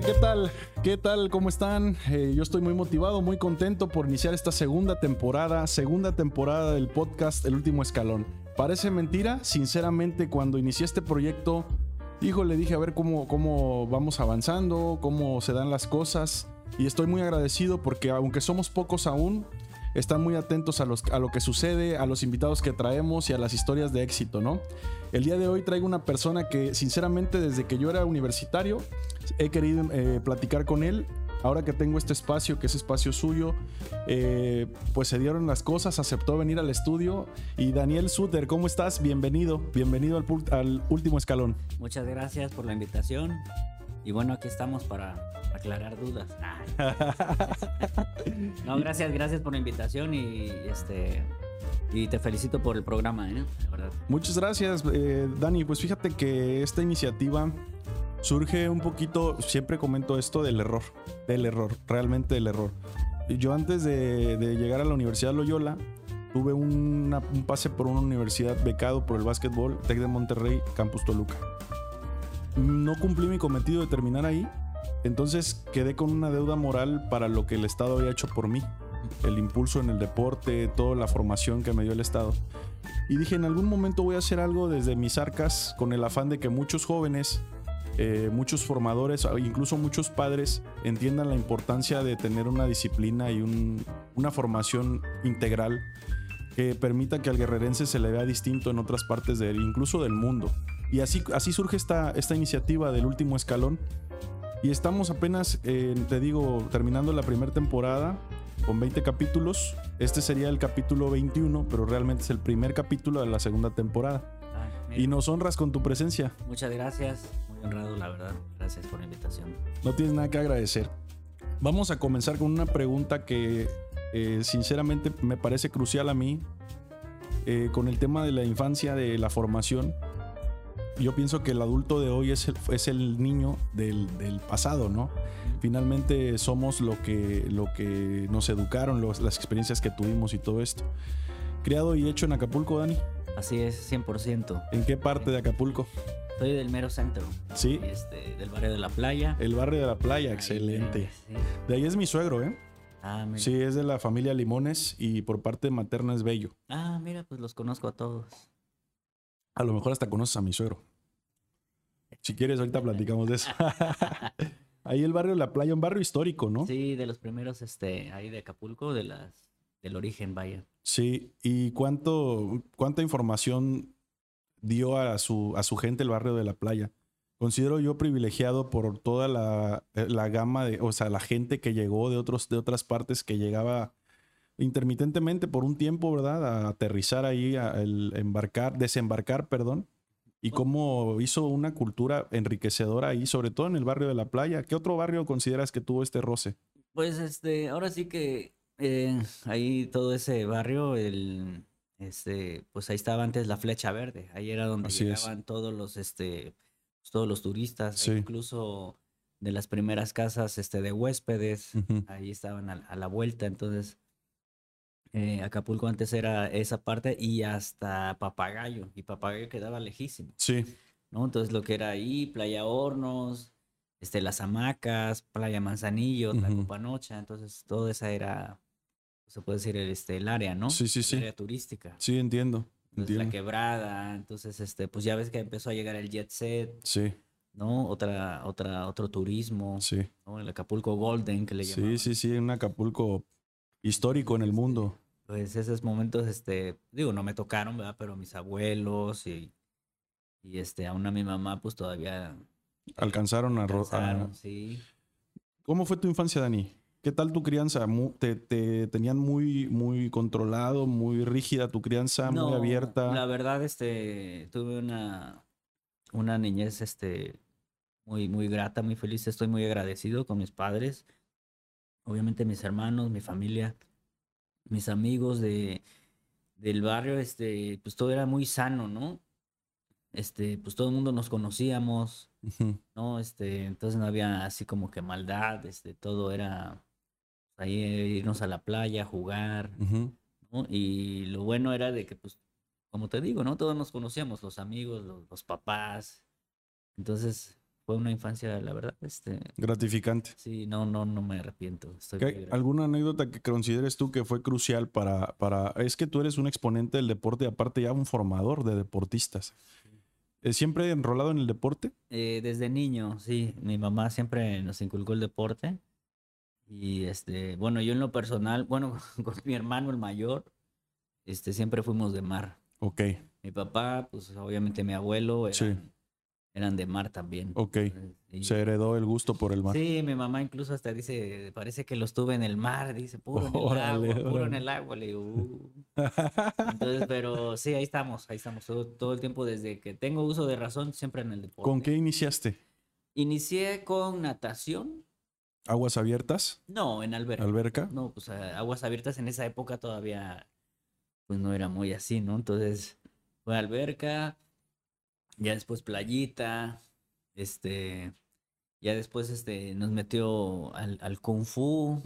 ¿qué tal? ¿Qué tal? ¿Cómo están? Eh, yo estoy muy motivado, muy contento por iniciar esta segunda temporada, segunda temporada del podcast El Último Escalón. Parece mentira, sinceramente cuando inicié este proyecto, hijo, le dije a ver cómo, cómo vamos avanzando, cómo se dan las cosas y estoy muy agradecido porque aunque somos pocos aún, están muy atentos a, a lo que sucede, a los invitados que traemos y a las historias de éxito, ¿no? El día de hoy traigo una persona que sinceramente desde que yo era universitario he querido eh, platicar con él. Ahora que tengo este espacio, que es espacio suyo, eh, pues se dieron las cosas, aceptó venir al estudio. Y Daniel Suter, ¿cómo estás? Bienvenido, bienvenido al, al último escalón. Muchas gracias por la invitación. Y bueno, aquí estamos para aclarar dudas. no, gracias, gracias por la invitación y este y te felicito por el programa, ¿eh? Muchas gracias, eh, Dani. Pues fíjate que esta iniciativa surge un poquito, siempre comento esto del error, del error, realmente del error. Yo antes de, llegar a la Universidad Loyola, tuve un pase por una universidad becado por el básquetbol, Tec de Monterrey, Campus Toluca. No cumplí mi cometido de terminar ahí, entonces quedé con una deuda moral para lo que el Estado había hecho por mí. El impulso en el deporte, toda la formación que me dio el Estado. Y dije, en algún momento voy a hacer algo desde mis arcas con el afán de que muchos jóvenes, eh, muchos formadores, incluso muchos padres entiendan la importancia de tener una disciplina y una formación integral que permita que al guerrerense se le vea distinto en otras partes de incluso del mundo. Y así, así surge esta, esta iniciativa del último escalón, y estamos apenas, eh, te digo, terminando la primera temporada con 20 capítulos. Este sería el capítulo 21, pero realmente es el primer capítulo de la segunda temporada. y nos honras con tu presencia. Muchas gracias, muy honrado, la verdad. Gracias por la invitación. No tienes nada que agradecer. Vamos a comenzar con una pregunta que eh, sinceramente me parece crucial a mí, eh, con el tema de la infancia, de la formación yo pienso que el adulto de hoy es el, es el niño del, pasado, ¿no? Finalmente somos lo que, lo que nos educaron, las experiencias que tuvimos y todo esto. Criado y hecho en Acapulco, Dani. Así es, 100%. ¿En qué parte de Acapulco? Soy del mero centro. Sí. Este, del barrio de la playa. El barrio de la playa, excelente. De ahí es mi suegro, ¿eh? Ah, mira. Sí, es de la familia Limones y por parte materna es Bello. Ah, mira, pues los conozco a todos. A lo mejor hasta conoces a mi suegro. Si quieres, ahorita platicamos de eso. ahí el barrio La Playa, un barrio histórico, ¿no? Sí, de los primeros, este, ahí de Acapulco, de las, del origen, vaya. Sí, ¿y cuánto, cuánta información dio a su, a su gente el barrio de La Playa? Considero yo privilegiado por toda la, la gama de, o sea, la gente que llegó de, otros, de otras partes que llegaba intermitentemente por un tiempo, ¿verdad? A aterrizar ahí, a embarcar, desembarcar, perdón. Y cómo hizo una cultura enriquecedora ahí, sobre todo en el barrio de la playa. ¿Qué otro barrio consideras que tuvo este roce? Pues este, ahora sí que eh, ahí todo ese barrio, el, este, pues ahí estaba antes la Flecha Verde. Ahí era donde llegaban todos los, este, pues, todos los turistas, incluso de las primeras casas, este, de huéspedes. Ahí estaban a la vuelta. Entonces, eh, Acapulco antes era esa parte y hasta Papagayo. Y Papagayo quedaba lejísimo. Sí. ¿no? Entonces lo que era ahí, Playa Hornos, este, Las Hamacas, Playa Manzanillo, uh Tlacopanocha. Entonces todo esa era, se puede decir, este, el área, ¿no? Sí, sí, sí. El área turística. Sí, entiendo. La quebrada. Entonces, este, pues ya ves que empezó a llegar el jet set. Sí. ¿no? Otra, otra, otro turismo. Sí. El Acapulco Golden que le llaman. Sí, sí, sí, un Acapulco histórico en el mundo. Pues esos momentos, este, digo, no me tocaron, ¿verdad? Pero mis abuelos y, y este, aún a mi mamá, pues todavía... Alcanzaron a... Alcanzaron, sí. ¿Cómo fue tu infancia, Dani? ¿Qué tal tu crianza? ¿Te, te tenían muy, muy controlado, muy rígida tu crianza, muy abierta? La verdad, este, tuve una, una niñez, este, muy, muy grata, muy feliz. Estoy muy agradecido con mis padres obviamente mis hermanos, mi familia, mis amigos de, del barrio, este, pues todo era muy sano, ¿no? Este, pues todo el mundo nos conocíamos, ¿no? Este, entonces no había así como que maldad, este, todo era ahí irnos a la playa, jugar, ¿no? Y lo bueno era de que, pues, como te digo, ¿no? Todos nos conocíamos, los amigos, los, los papás. Entonces, fue una infancia, la verdad, este, Gratificante. sí, no, no, no me arrepiento. Estoy ¿Qué- muy agradecido. ¿Alguna anécdota que consideres tú que fue crucial para, para... Es que tú eres un exponente del deporte y aparte ya un formador de deportistas. ¿Siempre enrolado en el deporte? Eh, desde niño, sí, mi mamá siempre nos inculcó el deporte. Y este, bueno, yo en lo personal, bueno, con mi hermano el mayor, este, siempre fuimos de mar. Ok, Mi papá, pues obviamente mi abuelo, Sí. Eran, de mar también. ok. Y- Se heredó el gusto por el mar. Sí, mi mamá incluso hasta dice, parece que los tuve en el mar, dice, puro en el Órale, agua, puro en el agua. Le digo, "Uh". Entonces, pero sí, ahí estamos, ahí estamos, todo, todo el tiempo desde que tengo uso de razón, siempre en el deporte. ¿Con qué iniciaste? Inicié con natación, ¿Aguas abiertas? no, en alberca. ¿Alberca? No, pues aguas abiertas en esa época todavía, pues no era muy así, ¿no? Entonces, fue alberca, ya después playita, este, ya después, este, nos metió al, al kung fu,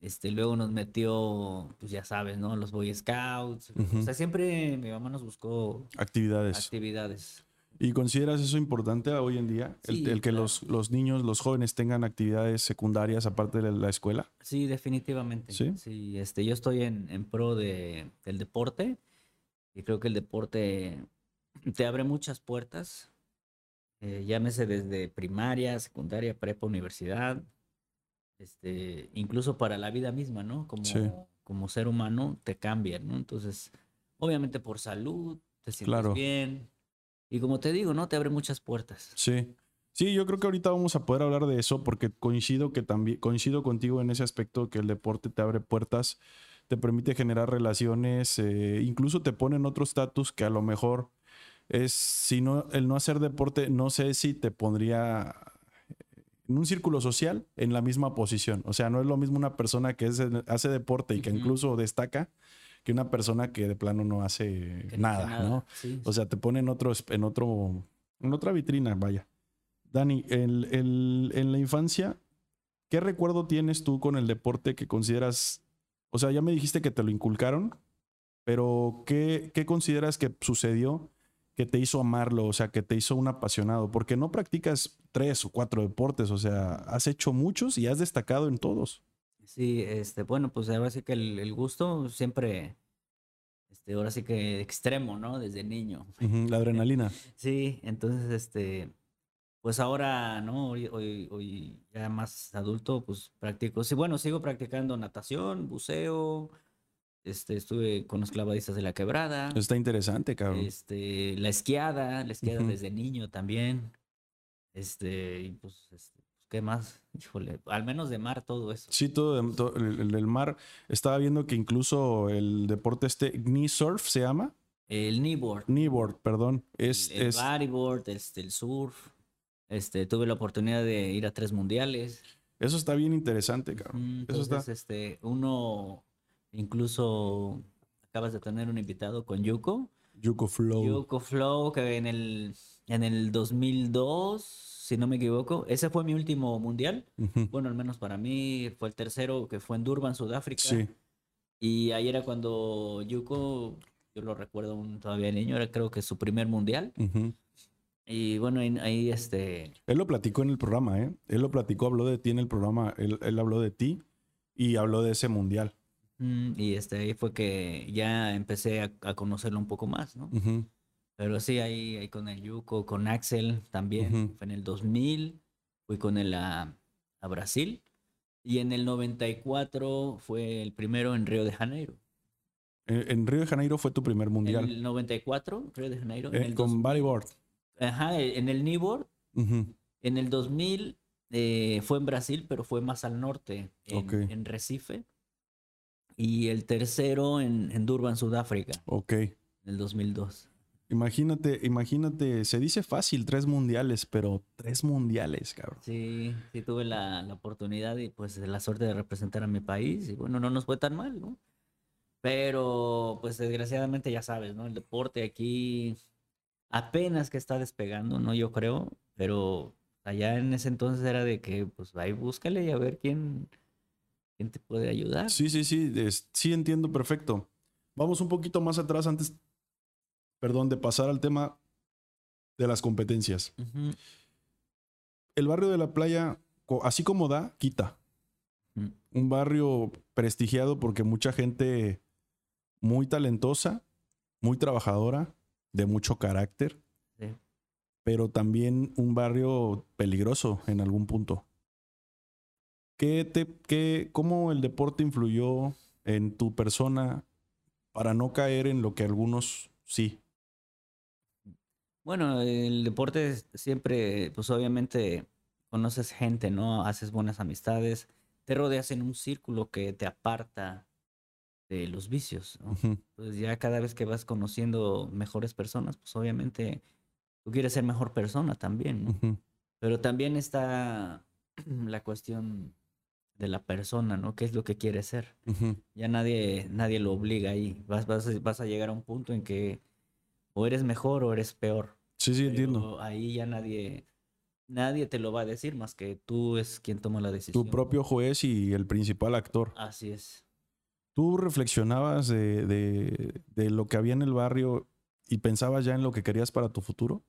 este, luego nos metió, pues ya sabes, ¿no? Los Boy Scouts, o sea, siempre mi mamá nos buscó Actividades. actividades. ¿Y consideras eso importante hoy en día? El, Sí, el que claro. los, los niños, los jóvenes tengan actividades secundarias aparte de la escuela. Sí, definitivamente. ¿Sí? este, yo estoy en, en pro de, del deporte y creo que el deporte te abre muchas puertas, eh, llámese desde primaria, secundaria, prepa, universidad, este, incluso para la vida misma, ¿no? Como, Sí. como ser humano te cambia, ¿no? Entonces, obviamente por salud, te sientes Claro. bien y como te digo, ¿no? Te abre muchas puertas. Sí. Sí, yo creo que ahorita vamos a poder hablar de eso porque coincido que también coincido contigo en ese aspecto que el deporte te abre puertas, te permite generar relaciones, eh, incluso te pone en otro estatus que a lo mejor es si no el no hacer deporte, no sé si te pondría en un círculo social en la misma posición. O sea, no es lo mismo una persona que es- hace deporte y que incluso destaca que una persona que de plano no hace que nada, ¿no? Sí, O sea, te pone en otro, en otro, en otra vitrina, vaya. Dani, el- el- en la infancia, ¿qué recuerdo tienes tú con el deporte que consideras? O sea, ya me dijiste que te lo inculcaron, pero ¿qué, qué consideras que sucedió que te hizo amarlo? O sea, que te hizo un apasionado, porque no practicas tres o cuatro deportes, o sea, has hecho muchos y has destacado en todos. Sí, este, bueno, pues ahora sí que el, el gusto siempre, este, ahora sí que extremo, ¿no? Desde niño. La adrenalina. Sí, entonces, este, pues ahora, ¿no? Hoy, hoy, hoy ya más adulto, pues practico, sí, bueno, sigo practicando natación, buceo, este, estuve con los clavadistas de la quebrada, Está interesante, cabrón. este, la esquiada, la esquiada desde niño también, este, y pues, este, ¿qué más? Híjole, al menos de mar todo eso. Sí, todo, de- todo el, mar. Estaba viendo que incluso el deporte este, knee surf se llama. El kneeboard. Kneeboard, perdón. Es, el, el es bodyboard, este, el surf. Este, tuve la oportunidad de ir a tres mundiales. eso está bien interesante, cabrón. Mm, Eso Entonces, está. este, uno, incluso acabas de tener un invitado con Yuko. Yuko Flow. Yuko Flow, que en el, en el 2002, si no me equivoco, ese fue mi último mundial. Bueno, al menos para mí fue el tercero, que fue en Durban, Sudáfrica. Sí. Y ahí era cuando Yuko, yo lo recuerdo aún todavía niño, era creo que su primer mundial. Y bueno, ahí, ahí, este, Él lo platicó en el programa, ¿eh? Él lo platicó, habló de ti en el programa. Él, él habló de ti y habló de ese mundial. Mm, y este, ahí fue que ya empecé a, a conocerlo un poco más, ¿no? Pero sí, ahí, ahí con el Yuko, con Axel también, fue en el 2000, fui con él a, a Brasil. Y en el 94 fue el primero en Río de Janeiro. En, en Río de Janeiro fue tu primer En mundial. el 94, Río de Janeiro. en Eh, el con 2000, bodyboard. Ajá, en el kneeboard. En el 2000 eh, fue en Brasil, pero fue más al norte, en, en Recife. Y el tercero en, en Durban, Sudáfrica, Ok. en el 2002. Imagínate, imagínate, se dice fácil tres mundiales, pero tres mundiales, cabrón. Sí, sí tuve la, la oportunidad y pues la suerte de representar a mi país y bueno, no nos fue tan mal, ¿no? Pero pues desgraciadamente ya sabes, ¿no? El deporte aquí apenas que está despegando, ¿no? Yo creo, pero allá en ese entonces era de que pues ahí búscale y a ver quién, quién te puede ayudar. Sí, sí, sí, es- sí entiendo perfecto. Vamos un poquito más atrás antes, perdón, de pasar al tema de las competencias. El barrio de la playa, así como da, quita. Un barrio prestigiado porque mucha gente muy talentosa, muy trabajadora, de mucho carácter, pero también un barrio peligroso en algún punto. ¿Qué te, qué, ¿Cómo el deporte influyó en tu persona para no caer en lo que algunos sí? Bueno, el deporte siempre, pues obviamente conoces gente, ¿no? Haces buenas amistades, te rodeas en un círculo que te aparta de los vicios, ¿no? Ujú, Pues ya cada vez que vas conociendo mejores personas, pues obviamente tú quieres ser mejor persona también, ¿no? Pero también está la cuestión de la persona, ¿no? ¿Qué es lo que quiere ser? Ya nadie, nadie lo obliga ahí. Vas, vas, a- vas a llegar a un punto en que o eres mejor o eres peor. Sí, sí, entiendo. Ahí ya nadie, nadie te lo va a decir más que tú es quien toma la decisión. Tu propio juez y el principal actor. Así es. ¿Tú reflexionabas de, de- de lo que había en el barrio y pensabas ya en lo que querías para tu futuro?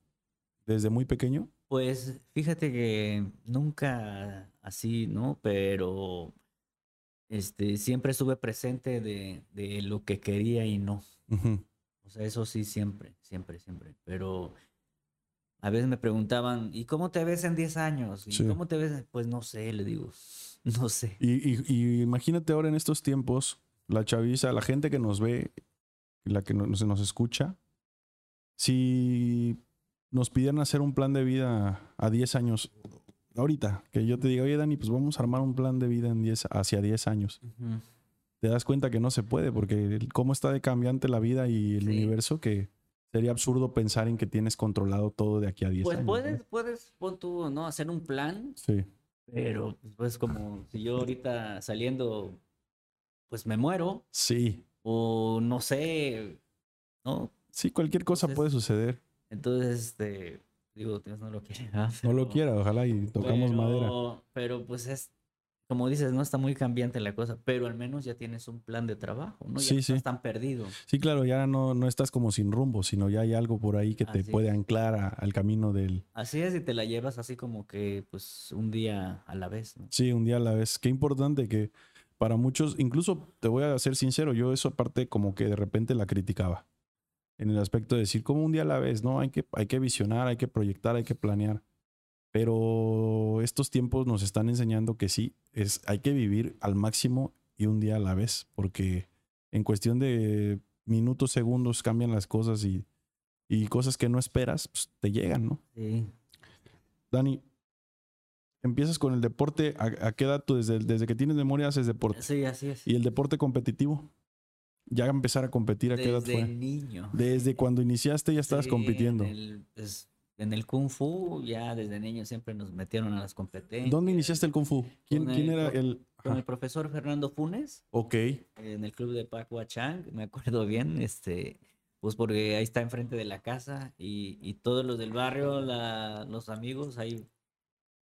¿Desde muy pequeño? Pues fíjate que nunca así, ¿no? Pero este, siempre estuve presente de, de lo que quería y no. O sea, eso sí, siempre, siempre, siempre. Pero a veces me preguntaban, ¿y cómo te ves en 10 años? ¿Y Sí. cómo te ves? Pues no sé, le digo, no sé. Y, y- y imagínate ahora en estos tiempos, la chaviza, la gente que nos ve, la que nos, nos escucha, si nos pidieran hacer un plan de vida a 10 años, ahorita, que yo te diga, oye Dani, pues vamos a armar un plan de vida en 10, hacia 10 años. Te das cuenta que no se puede, porque el- cómo está de cambiante la vida y el Sí. universo que sería absurdo pensar en que tienes controlado todo de aquí a 10 Pues años. ¿no? puedes, puedes, pon tú, ¿no? Hacer un plan, Sí, pero pues como si yo ahorita saliendo, pues me muero, sí, o no sé, ¿no? sí, cualquier cosa Entonces- puede suceder. Entonces, este, digo, Dios no lo quiere. ¿verdad? No lo Pero- quiera, ojalá y tocamos madera. pero- Pero pues es, como dices, no está muy cambiante la cosa, pero al menos ya tienes un plan de trabajo, ¿no? Ya Sí, no sí. estás perdido. Sí, claro, ya no, no estás como sin rumbo, sino ya hay algo por ahí que te Así puede es. anclar a- al camino del... Así es, y te la llevas así como que, pues, un día a la vez, ¿no? Sí, un día a la vez. Qué importante que para muchos, incluso te voy a ser sincero, yo eso aparte como que de repente la criticaba. En el aspecto de decir, como un día a la vez, ¿no? Hay que, hay que visionar, hay que proyectar, hay que planear. Pero estos tiempos nos están enseñando que sí, es, hay que vivir al máximo y un día a la vez, porque en cuestión de minutos, segundos cambian las cosas y, y cosas que no esperas, pues, te llegan, ¿no? Sí. Dani, empiezas con el deporte, ¿a, a qué edad tú desde, desde que tienes memoria haces deporte? Sí, así es. ¿Y el deporte competitivo? Ya empezar a competir, ¿a qué edad Desde fue? niño. Desde cuando iniciaste ya estabas Sí, compitiendo. En el, pues, en el Kung Fu, ya desde niño siempre nos metieron a las competencias. ¿Dónde iniciaste el Kung Fu? ¿Quién, era el...? Con el profesor Fernando Funes, Ok, en el club de Pacua Chang, me acuerdo bien, este, pues porque ahí está enfrente de la casa y, y todos los del barrio, la- los amigos, ahí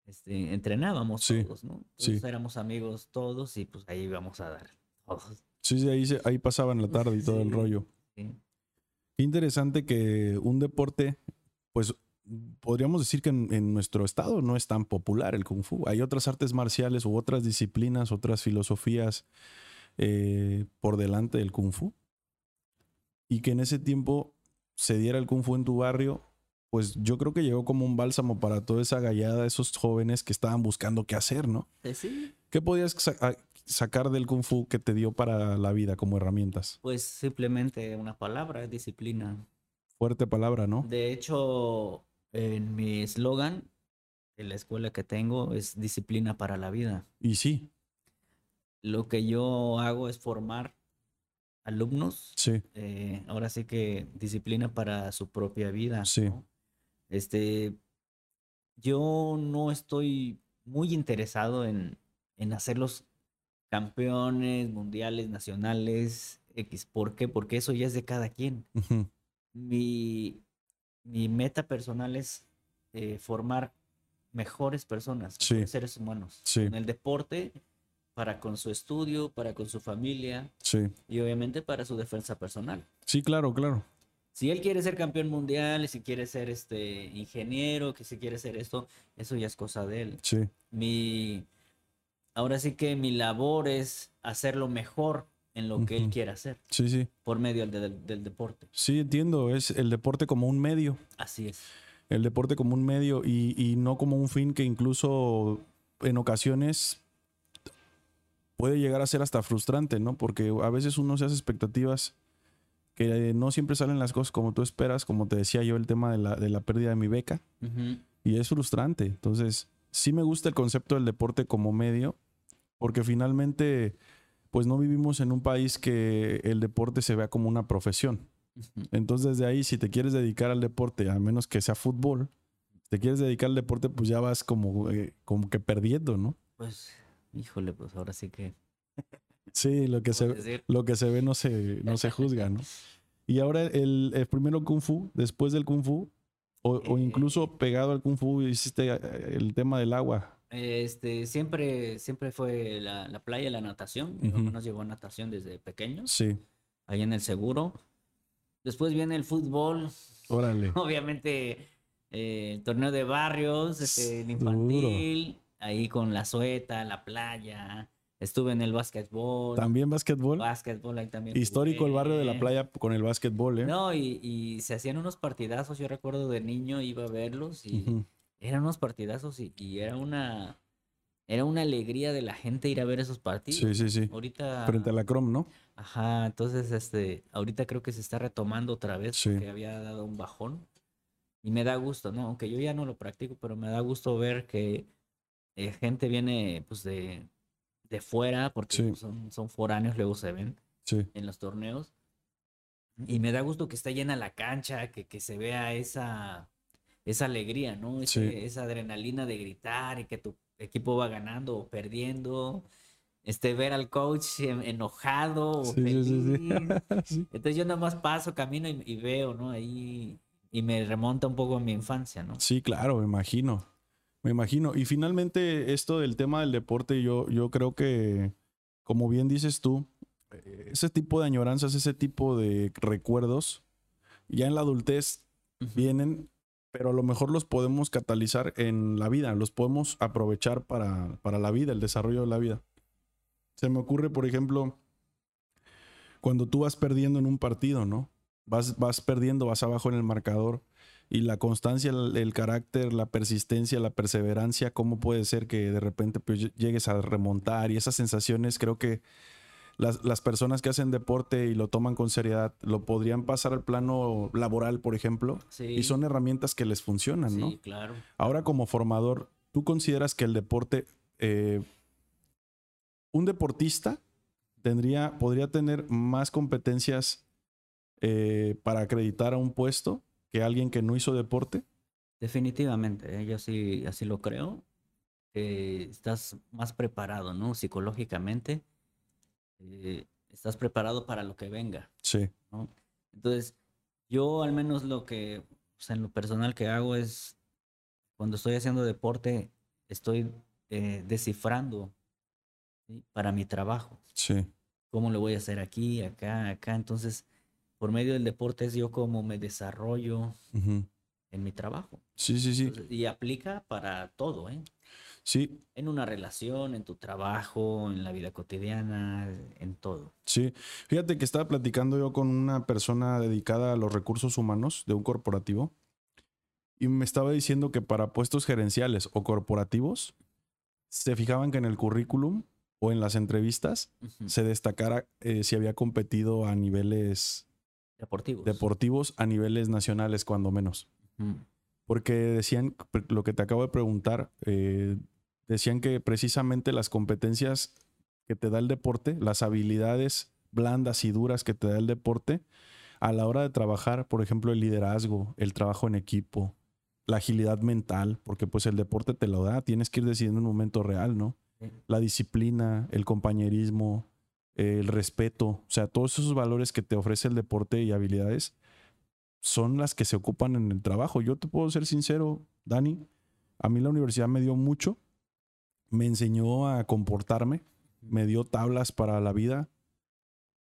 este, entrenábamos Sí, todos, ¿no? sí. Entonces éramos amigos todos y pues ahí íbamos a dar todos. Sí, sí, ahí, ahí pasaban la tarde y todo el rollo. ¿sí? Qué interesante que un deporte, pues podríamos decir que en, en nuestro estado no es tan popular el kung fu. Hay otras artes marciales u otras disciplinas, otras filosofías eh, por delante del kung fu. Y que en ese tiempo se diera el kung fu en tu barrio, pues yo creo que llegó como un bálsamo para toda esa gallada, esos jóvenes que estaban buscando qué hacer, ¿no? Eh, Sí, ¿Qué podías sacar del kung fu que te dio para la vida como herramientas? pues simplemente una palabra, disciplina. Fuerte palabra, ¿no? De hecho, en mi eslogan en la escuela que tengo es disciplina para la vida. Y sí, Lo que yo hago es formar alumnos, sí, eh, ahora sí que disciplina para su propia vida. Sí. ¿no? Este, yo no estoy muy interesado en, en hacerlos campeones mundiales, nacionales, X. ¿Por qué? Porque eso ya es de cada quien. Mi, mi meta personal es eh, formar mejores personas, Sí. seres humanos. Sí. En el deporte, para con su estudio, para con su familia sí. y obviamente para su defensa personal. Sí, claro, claro. Si él quiere ser campeón mundial, si quiere ser este ingeniero, que si quiere ser esto, eso ya es cosa de él. Sí. Mi, ahora sí que mi labor es hacerlo mejor en lo que él quiere hacer Sí, sí. por medio del, del deporte. Sí, entiendo. Es el deporte como un medio. Así es. El deporte como un medio y, y no como un fin que incluso en ocasiones puede llegar a ser hasta frustrante, ¿no? Porque a veces uno se hace expectativas que no siempre salen las cosas como tú esperas, como te decía yo, el tema de la, de la pérdida de mi beca, y es frustrante. Entonces, sí me gusta el concepto del deporte como medio, porque finalmente, pues no vivimos en un país que el deporte se vea como una profesión. Entonces, desde ahí, si te quieres dedicar al deporte, a menos que sea fútbol, si te quieres dedicar al deporte, pues ya vas como, eh, como que perdiendo, ¿no? Pues, híjole, pues ahora sí que. Sí, lo que, se, decir? lo que se ve no se, no se juzga, ¿no? Y ahora el, el primero Kung Fu, después del Kung Fu, o, o incluso pegado al Kung Fu, hiciste eh, el tema del agua. Este, siempre, siempre fue la, la playa, la natación. Mi mamá nos llevó a natación desde pequeños, Sí, ahí en el seguro. Después viene el fútbol, órale. obviamente eh, el torneo de barrios, este, el Duro. infantil, ahí con la sueta, la playa. Estuve en el básquetbol. También básquetbol. Básquetbol ahí también. Histórico el barrio de la playa con el básquetbol, ¿eh? No, y, y se hacían unos partidazos. Yo recuerdo de niño iba a verlos y. eran unos partidazos y, y era una era una alegría de la gente ir a ver esos partidos. Sí, sí, sí. Ahorita, Frente a la Crom, ¿no? ajá, entonces este, ahorita creo que se está retomando otra vez Sí. porque había dado un bajón y me da gusto, ¿no? Aunque yo ya no lo practico, pero me da gusto ver que eh, gente viene pues de, de fuera porque Sí. son, son foráneos, luego se ven Sí. en los torneos. Y me da gusto que esté llena la cancha, que, que se vea esa, esa alegría, ¿no? Ese- Sí. Esa adrenalina de gritar y que tu equipo va ganando o perdiendo. Este, ver al coach en- enojado o Sí, feliz. Sí. Entonces yo nada más paso, camino y, y veo, ¿no? Ahí y me remonta un poco a mi infancia, ¿no? Sí, claro, me imagino. Me imagino. Y finalmente, esto del tema del deporte, yo, yo creo que, como bien dices tú, eh, ese tipo de añoranzas, ese tipo de recuerdos, ya en la adultez vienen, pero a lo mejor los podemos catalizar en la vida, los podemos aprovechar para, para la vida, el desarrollo de la vida. Se me ocurre, por ejemplo, cuando tú vas perdiendo en un partido, ¿no? Vas, vas perdiendo, vas abajo en el marcador y la constancia, el, carácter, la persistencia, la perseverancia, cómo puede ser que de repente pues, lle- llegues a remontar y esas sensaciones, creo que las, las personas que hacen deporte y lo toman con seriedad, lo podrían pasar al plano laboral, por ejemplo, Sí, y son herramientas que les funcionan, ¿no? sí, claro. Ahora como formador, ¿tú consideras que el deporte, eh, un deportista tendría, podría tener más competencias eh, para acreditar a un puesto que alguien que no hizo deporte? Definitivamente, ¿eh? yo sí, así lo creo. que estás más preparado, ¿no? Psicológicamente, eh, estás preparado para lo que venga, Sí, ¿no? Entonces, yo al menos lo que, o sea, en lo personal que hago es, cuando estoy haciendo deporte, estoy eh, descifrando ¿sí? para mi trabajo. sí, ¿Cómo lo voy a hacer aquí, acá, acá? Entonces, por medio del deporte es yo como me desarrollo en mi trabajo. sí, sí, sí, Entonces, y aplica para todo, ¿eh? Sí, En una relación, en tu trabajo, en la vida cotidiana, en todo. sí. Fíjate que estaba platicando yo con una persona dedicada a los recursos humanos de un corporativo y me estaba diciendo que para puestos gerenciales o corporativos se fijaban que en el currículum o en las entrevistas se destacara eh, si había competido a niveles Deportivos. deportivos, a niveles nacionales, cuando menos. Ujú. Porque decían, lo que te acabo de preguntar, eh, decían que precisamente las competencias que te da el deporte, las habilidades blandas y duras que te da el deporte, a la hora de trabajar, por ejemplo, el liderazgo, el trabajo en equipo, la agilidad mental, porque pues el deporte te lo da, tienes que ir decidiendo en un momento real, ¿no? La disciplina, el compañerismo, el respeto, o sea, todos esos valores que te ofrece el deporte y habilidades son las que se ocupan en el trabajo. Yo te puedo ser sincero, Dani, a mí la universidad me dio mucho, me enseñó a comportarme, me dio tablas para la vida,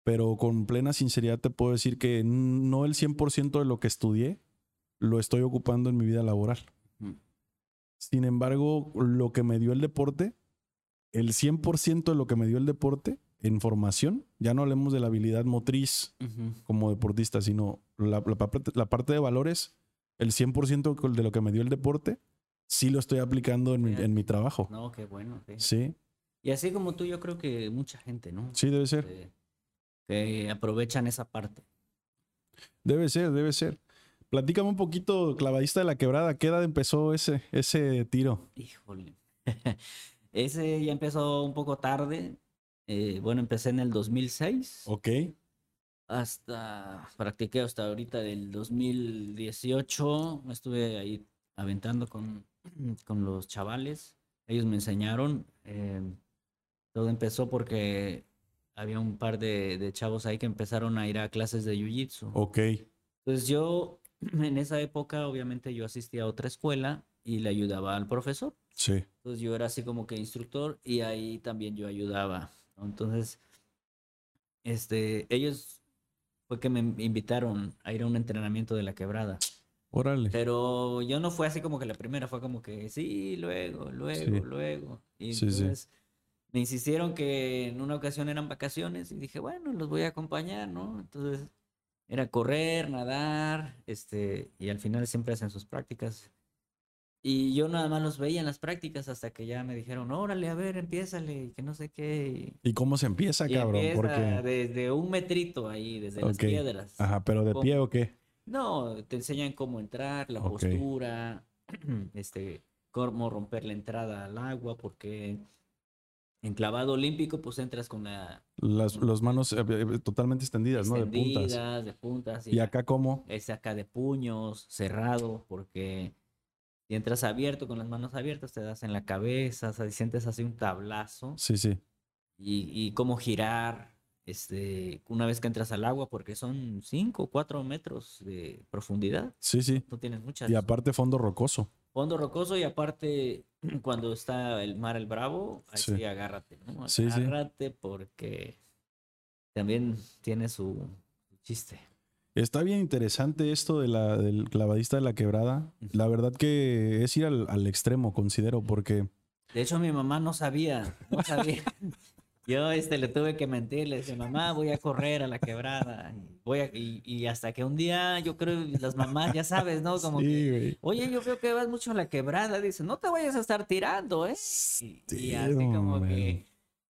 pero con plena sinceridad te puedo decir que no el 100% de lo que estudié lo estoy ocupando en mi vida laboral. Sin embargo, lo que me dio el deporte, el 100% de lo que me dio el deporte en formación, ya no hablemos de la habilidad motriz como deportista, sino la, la parte de valores, el 100% de lo que me dio el deporte, sí lo estoy aplicando en mi, en mi trabajo. No, qué bueno. sí. Sí, Y así como tú, yo creo que mucha gente, ¿no? sí, debe ser. Que, que aprovechan esa parte. Debe ser, debe ser. Platícame un poquito, clavadista de la quebrada, ¿qué edad empezó ese, ese tiro? Híjole. Ese ya empezó un poco tarde. Eh, bueno, empecé en el 2006. Ok, Hasta, practiqué hasta ahorita del 2018. Me estuve ahí aventando con, con los chavales. Ellos me enseñaron. eh, todo empezó porque había un par de, de chavos ahí que empezaron a ir a clases de Jiu-Jitsu. ok, Pues yo, en esa época, obviamente yo asistía a otra escuela y le ayudaba al profesor. sí, Entonces yo era así como que instructor y ahí también yo ayudaba. ¿no? Entonces, este, ellos fue que me invitaron a ir a un entrenamiento de la quebrada. Órale. Pero yo no fue así como que la primera, fue como que sí, luego, luego, Sí. luego. Y Sí, sí. entonces me insistieron que en una ocasión eran vacaciones y dije, bueno, los voy a acompañar, ¿no? Entonces era correr, nadar, este, y al final siempre hacen sus prácticas. Y yo nada más los veía en las prácticas hasta que ya me dijeron, órale, a ver, empiézale, y que no sé qué. ¿Y cómo se empieza, Y, cabrón? empieza Porque, desde un metrito ahí, desde las Ok. piedras. ajá, pero de ¿Cómo? pie o qué? No, te enseñan cómo entrar, la postura, este, cómo romper la entrada al agua, porque en clavado olímpico pues entras con la Las, manos eh, eh, totalmente extendidas, ¿no? De puntas. de puntas, ¿Y acá cómo? es acá de puños, cerrado, porque si entras abierto con las manos abiertas te das en la cabeza, o sea, sientes así un tablazo Sí, sí, y, y cómo girar, este, una vez que entras al agua, porque son 5 o 4 metros de profundidad, sí, sí. no tienes muchas. Y aparte fondo rocoso. Fondo rocoso y aparte cuando está el mar el bravo, ahí Sí. sí, agárrate, ¿no? Sí, sí. Agárrate porque también tiene su su chiste. Está bien interesante esto de la, del clavadista de la quebrada. La verdad que es ir al, al extremo, considero, porque De hecho mi mamá no sabía, no sabía. Yo este le tuve que mentir, le dije, mamá, voy a correr a la quebrada. Voy a, y, y hasta que un día, yo creo, las mamás, ya sabes, ¿no? Como que, sí. Oye, yo veo que vas mucho a la quebrada. Dice, no te vayas a estar tirando, ¿eh? Y, y así como man. que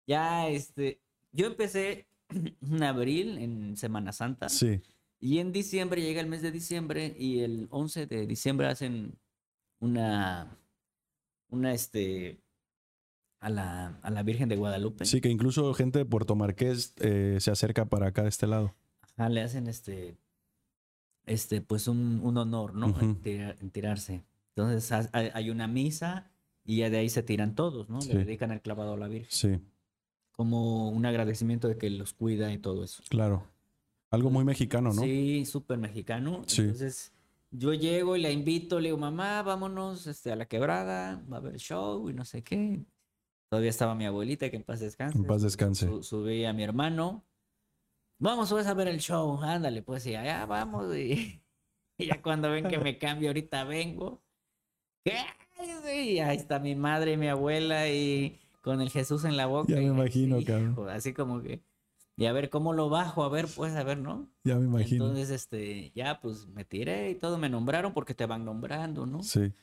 ya, este, yo empecé en abril, en Semana Santa, Sí, y en diciembre llega el mes de diciembre y el 11 de diciembre hacen una, una, este, a la, a la Virgen de Guadalupe. sí, que incluso gente de Puerto Marqués eh, se acerca para acá de este lado. Ajá, le hacen este, este, pues un, un honor, ¿no? En, Ujú. tira- en tirarse. Entonces ha- hay hay una misa y ya de ahí se tiran todos, ¿no? Sí. Le dedican el clavado a la Virgen. Sí, Como un agradecimiento de que los cuida y todo eso. claro. Algo muy mexicano, ¿no? Sí, súper mexicano. Sí. Entonces yo llego y la invito, le digo, mamá, vámonos este, a la quebrada, va a haber show y no sé qué. Todavía estaba mi abuelita, que en paz descanse. En paz descanse. su- subí a mi hermano. Vamos, vas a ver el show, ándale, pues, y allá vamos. Y, y ya cuando ven que me cambio, ahorita vengo. ¿Qué? Y ahí está mi madre y mi abuela y con el Jesús en la boca. Ya me imagino, cabrón. Así como que, y a ver cómo lo bajo, a ver, pues, a ver, ¿no? Ya me imagino. Entonces, este, ya pues me tiré y todo, me nombraron porque te van nombrando, ¿no? Sí,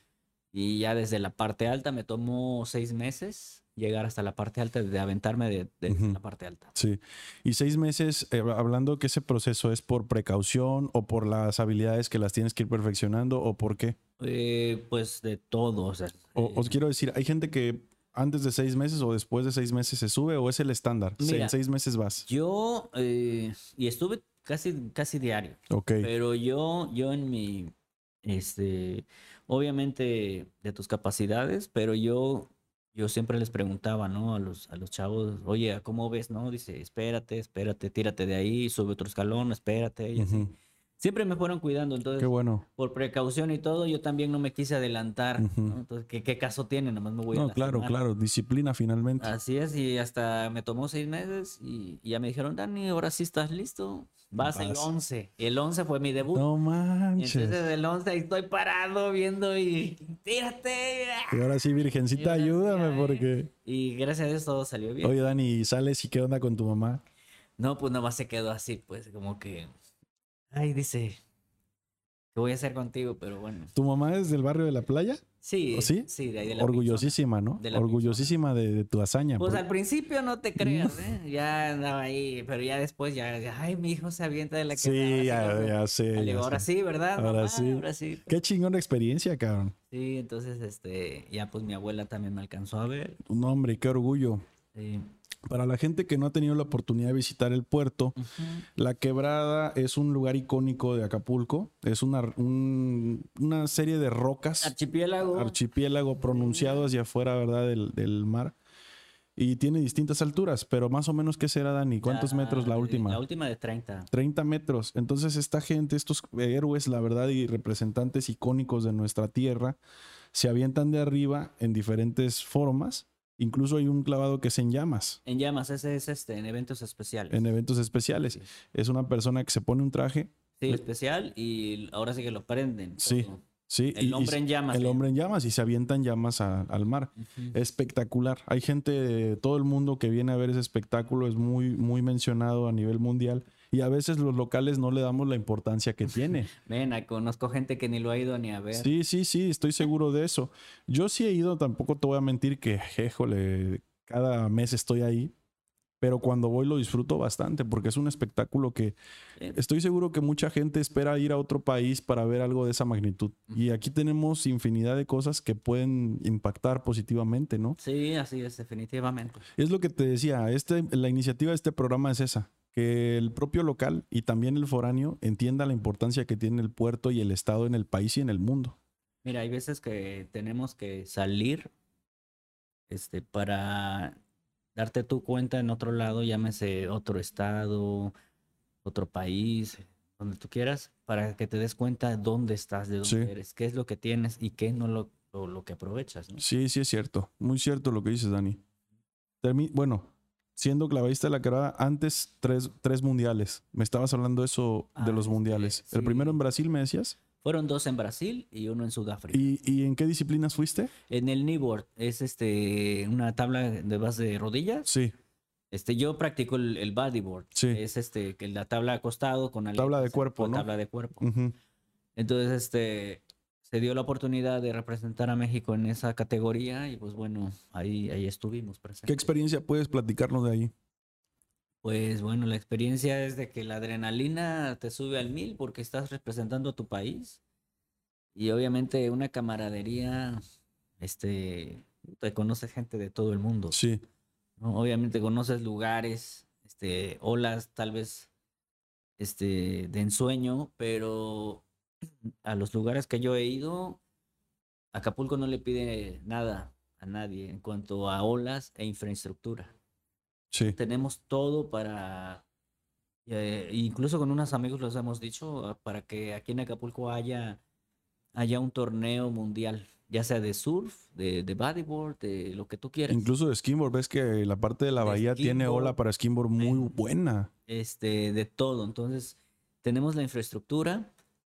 Y ya desde la parte alta me tomó seis meses llegar hasta la parte alta, de aventarme de, la parte alta. sí. Y seis meses, eh, hablando que ese proceso es por precaución o por las habilidades que las tienes que ir perfeccionando o por qué. Eh, pues de todo, o sea. O, eh, os quiero decir, hay gente que antes de seis meses o después de seis meses se sube o es el estándar. Mira, en seis meses vas. Yo, eh, y estuve casi, casi diario, Ok. pero yo, yo en mi, este, obviamente de tus capacidades, pero yo, yo siempre les preguntaba, ¿no? A los, a los chavos, oye, ¿cómo ves? No, dice, espérate, espérate, tírate de ahí, sube otro escalón, espérate, y así. Siempre me fueron cuidando. Entonces, Qué bueno. por precaución y todo, yo también no me quise adelantar. ¿no? Entonces, ¿qué, ¿qué caso tiene? Nomás me voy a No, claro, claro. Disciplina finalmente. Así es, y hasta me tomó seis meses y, y ya me dijeron, Dani, ahora sí estás listo. Vas, el Vas. 11. El 11 fue mi debut. No manches. entonces el 11 ahí estoy parado viendo y tírate. Y ahora sí, Virgencita, ahora ayúdame ay. porque... Y gracias a Dios todo salió bien. Oye, Dani, ¿sales y qué onda con tu mamá? No, pues nada más se quedó así, pues como que, ay, dice, ¿qué voy a hacer contigo? Pero bueno, ¿Tu mamá es del barrio de la playa? sí, ¿Oh, sí? sí, de ahí de la Orgullosísima, ¿no? De la Orgullosísima de, de tu hazaña. Pues al principio no te creas, ¿eh? Ya andaba ahí, pero ya después ya, ya, ay, mi hijo se avienta de la que Sí, ya, ya sé. Ya ahora sí, ¿verdad? Ahora mamá? sí. Ahora sí. Qué chingona experiencia, cabrón. Sí, entonces, este, ya pues mi abuela también me alcanzó a ver. Un hombre, qué orgullo. Sí. Para la gente que no ha tenido la oportunidad de visitar el puerto. La Quebrada es un lugar icónico de Acapulco. Es una, un- una serie de rocas, Archipiélago. archipiélago pronunciado hacia afuera, ¿verdad? Del, del mar. Y tiene distintas alturas, pero más o menos, ¿qué será, Dani? ¿Cuántos La- metros la última? La última de 30. 30 metros. Entonces esta gente, estos héroes, la verdad, y representantes icónicos de nuestra tierra, se avientan de arriba en diferentes formas. Incluso hay un clavado que es en llamas, En llamas, ese es este, en eventos especiales. en eventos especiales. Sí. Es una persona que se pone un traje, Sí, especial y ahora sí que lo prenden. Sí. todo. sí, El y- hombre en llamas. el se hombre en llamas y se avientan llamas a- al mar. Espectacular. Hay gente de todo el mundo que viene a ver ese espectáculo, es muy, muy mencionado a nivel mundial y a veces los locales no le damos la importancia que tiene. Ven, conozco gente que ni lo ha ido ni a ver. Sí, sí, sí, estoy seguro de eso. Yo sí he ido, tampoco te voy a mentir que, éjole, cada mes estoy ahí, pero cuando voy lo disfruto bastante porque es un espectáculo que estoy seguro que mucha gente espera ir a otro país para ver algo de esa magnitud. Y aquí tenemos infinidad de cosas que pueden impactar positivamente, ¿no? Sí, así es, definitivamente. Es lo que te decía, este, la iniciativa de este programa es esa, que el propio local y también el foráneo entienda la importancia que tiene el puerto y el estado en el país y en el mundo. Mira, hay veces que tenemos que salir este, para darte tu cuenta en otro lado, llámese otro estado, otro país, donde tú quieras, para que te des cuenta dónde estás, de dónde Sí. eres, qué es lo que tienes y qué no lo, lo, lo que aprovechas, ¿no? Sí, sí es cierto. Muy cierto lo que dices, Dani. Termi- bueno, siendo clavadista de la carrera, antes tres, tres mundiales. Me estabas hablando eso de Ah, los este, mundiales. El primero en Brasil, me decías. Fueron dos en Brasil y uno en Sudáfrica. ¿Y, y en qué disciplinas fuiste? En el kneeboard es este una tabla de base de rodillas. Sí, Este, yo practico el, el bodyboard. Sí. Es este, la tabla acostado con Tabla de cuerpo, ¿no? Tabla de cuerpo. Entonces, este, se dio la oportunidad de representar a México en esa categoría y pues bueno, ahí, ahí estuvimos ¿Qué presentes. experiencia puedes platicarnos de ahí? Pues bueno, la experiencia es de que la adrenalina te sube al mil porque estás representando a tu país y obviamente una camaradería, este, te conoces gente de todo el mundo. Sí, ¿no? Obviamente conoces lugares, este, olas tal vez este, de ensueño, pero a los lugares que yo he ido, Acapulco no le pide nada a nadie en cuanto a olas e infraestructura. sí. Tenemos todo para, eh, incluso con unos amigos los hemos dicho, ah, para que aquí en Acapulco haya, haya un torneo mundial, ya sea de surf, de, de bodyboard, de lo que tú quieras. Incluso de skimboard, ves que la parte de la De bahía tiene ola para skimboard muy Eh. buena. este, de todo. Entonces, tenemos la infraestructura,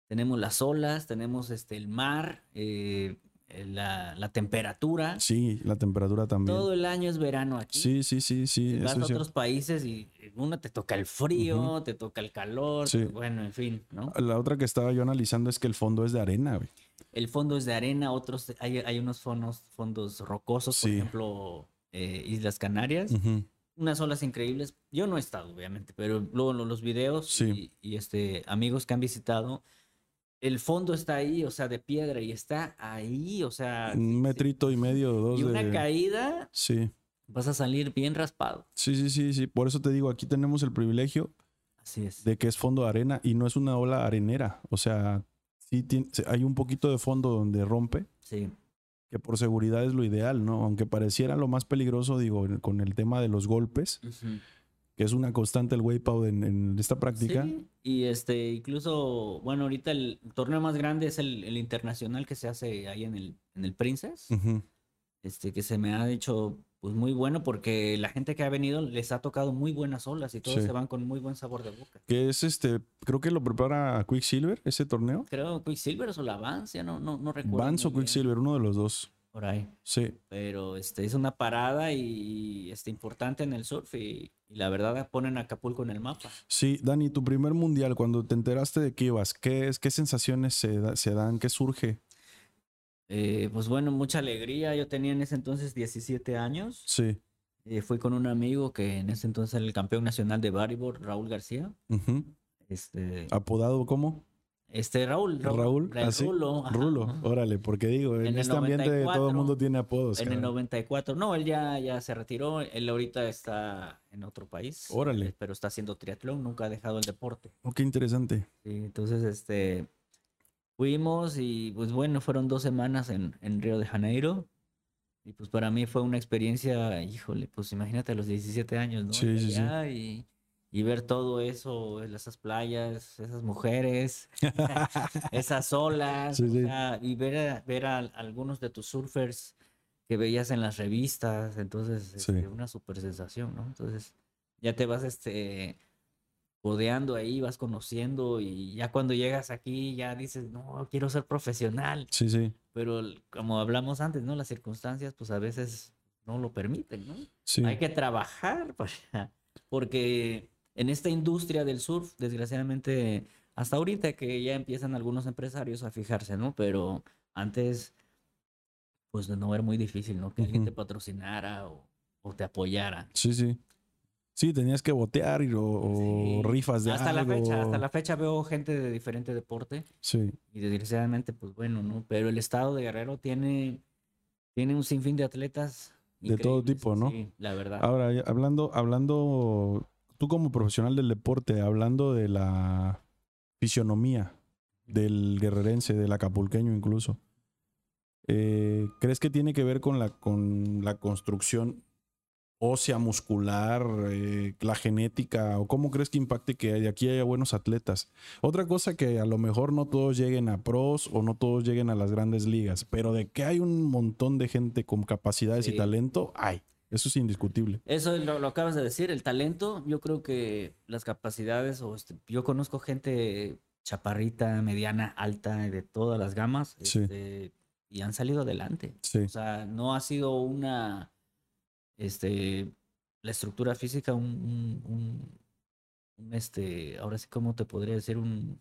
tenemos las olas, tenemos este, el mar, eh, eh, la, la temperatura. Sí, la temperatura también. Todo el año es verano aquí. Sí, sí, sí, sí. Vas a otros países y uno te toca el frío, te toca el calor, Sí. bueno, en fin, ¿no? La otra que estaba yo analizando es que el fondo es de arena, güey. El fondo es de arena, otros, hay, hay unos fondos, fondos rocosos, por ejemplo, eh, Islas Canarias. Unas olas increíbles. Yo no he estado, obviamente, pero luego lo- los videos y, y, este, amigos que han visitado, el fondo está ahí, o sea, de piedra y está ahí, o sea, Un metrito y medio, dos y una de... caída, Sí, vas a salir bien raspado. sí, sí, sí, sí. Por eso te digo, aquí tenemos el privilegio Así es. de que es fondo de arena y no es una ola arenera. O sea, sí tiene- hay un poquito de fondo donde rompe, Sí, que por seguridad es lo ideal, ¿no? Aunque pareciera lo más peligroso, digo, con el tema de los golpes. Que es una constante el wipeout en, en esta práctica. Sí, y este, incluso, bueno, ahorita el torneo más grande es el, el internacional que se hace ahí en el, en el Princess, este, que se me ha hecho pues muy bueno porque la gente que ha venido les ha tocado muy buenas olas y todos Sí. se van con muy buen sabor de boca. Que es este, creo que lo prepara Quicksilver, ese torneo. Creo Quicksilver o la Vance, ya no, no, no recuerdo. Vance o Quicksilver, uno de los dos. Por ahí. Sí. Pero este, es una parada y este, importante en el surf y, y la verdad ponen a Acapulco en el mapa. Sí, Dani, tu primer mundial, cuando te enteraste de que ibas, ¿qué, es, qué sensaciones se, da- se dan? ¿Qué surge? Eh, pues bueno, mucha alegría. Yo tenía en ese entonces 17 años. Sí. Eh, fui con un amigo que en ese entonces era el campeón nacional de bodyboard, Raúl García. Este, ¿Apodado cómo? Este Raúl, Ah. Raúl, el ¿así? Rulo. ajá, Rulo. ajá. Órale, porque digo, en, En este ambiente todo el 94, mundo tiene apodos. En el cabrón. 94. No, él ya, ya se retiró. Él ahorita está en otro país. Órale. eh, Pero está haciendo triatlón, nunca ha dejado el deporte. Oh, qué interesante. Sí, entonces, este, fuimos y pues bueno, fueron dos semanas en, en Río de Janeiro. Y pues para mí fue una experiencia, híjole, pues imagínate a los 17 años, ¿no? Sí, sí, sí. Y, y ver todo eso, esas playas, esas mujeres, esas olas, Sí, o sí. sea, y ver a, ver a algunos de tus surfers que veías en las revistas, entonces, este, Sí. una super sensación, ¿no? Entonces, ya te vas, este, codeando ahí, vas conociendo y ya cuando llegas aquí ya dices, no, quiero ser profesional, Sí, sí. pero como hablamos antes, ¿no? Las circunstancias pues a veces no lo permiten, ¿no? Sí. Hay que trabajar para, porque en esta industria del surf, desgraciadamente, hasta ahorita que ya empiezan algunos empresarios a fijarse, ¿no? Pero antes, pues no era muy difícil, ¿no? Que alguien Ujú. te patrocinara o, o te apoyara. Sí, sí. Sí, tenías que botear y, o, rifas de hasta la fecha, hasta la fecha veo gente de diferente deporte Sí. y desgraciadamente, pues bueno, ¿no? Pero el estado de Guerrero tiene, tiene un sinfín de atletas. De todo tipo, ¿no? Sí, la verdad. Ahora, hablando, hablando, tú como profesional del deporte, hablando de la fisionomía del guerrerense, del acapulqueño incluso, eh, ¿crees que tiene que ver con la, con la construcción ósea, muscular, eh, la genética, o cómo crees que impacte que de aquí haya buenos atletas? Otra cosa que a lo mejor no todos lleguen a pros o no todos lleguen a las grandes ligas, pero de que hay un montón de gente con capacidades y talento, hay. Eso es indiscutible. Eso lo, lo acabas de decir, el talento, yo creo que las capacidades, o este, yo conozco gente chaparrita, mediana, alta, de todas las gamas, Sí. este, y han salido adelante. Sí. O sea, no ha sido una, este, la estructura física, un, un- un- un, este, ahora sí, ¿cómo te podría decir? Un,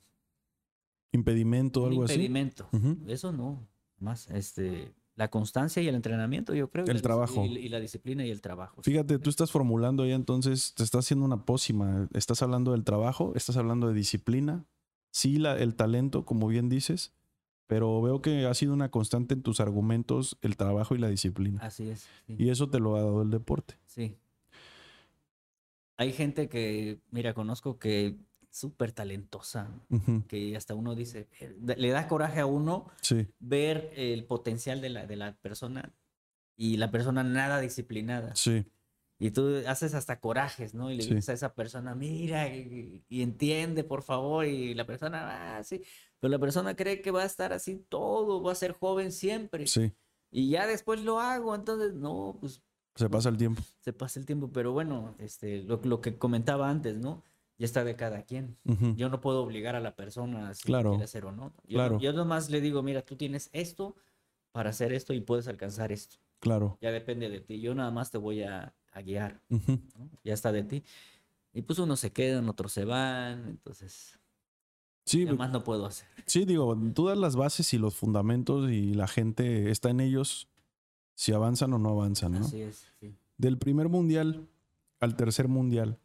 impedimento algo así. impedimento. Eso no, más, este, la constancia y el entrenamiento, yo creo. El trabajo. Y, y la disciplina y el trabajo. Fíjate, tú estás formulando ya entonces, te estás haciendo una pócima. Estás hablando del trabajo, estás hablando de disciplina, sí, la, el talento, como bien dices, pero veo que ha sido una constante en tus argumentos el trabajo y la disciplina. Así es. sí. Y eso te lo ha dado el deporte. Sí. Hay gente que, mira, conozco que súper talentosa, que hasta uno dice, eh, le da coraje a uno Sí, ver el potencial de la, de la persona y la persona nada disciplinada. sí, Y tú haces hasta corajes, ¿no? Y le Sí. dices a esa persona, mira, y, y entiende, por favor. Y la persona, ah, sí. Pero la persona cree que va a estar así todo, va a ser joven siempre. sí. Y ya después lo hago. Entonces, no, pues Se pasa el tiempo. se pasa el tiempo, pero bueno, este, lo, lo que comentaba antes, ¿no? Ya está de cada quien. Yo no puedo obligar a la persona si Claro, quiere hacer o no. Yo, claro. yo nomás le digo, mira, tú tienes esto para hacer esto y puedes alcanzar esto. Claro. Ya depende de ti. Yo nada más te voy a, a guiar. Ya está de ti. Y pues unos se quedan, otros se van, entonces, Sí, ya más no puedo hacer. sí, digo, tú das las bases y los fundamentos y la gente está en ellos si avanzan o no avanzan, ¿no? Así es, sí. Del primer mundial al tercer mundial,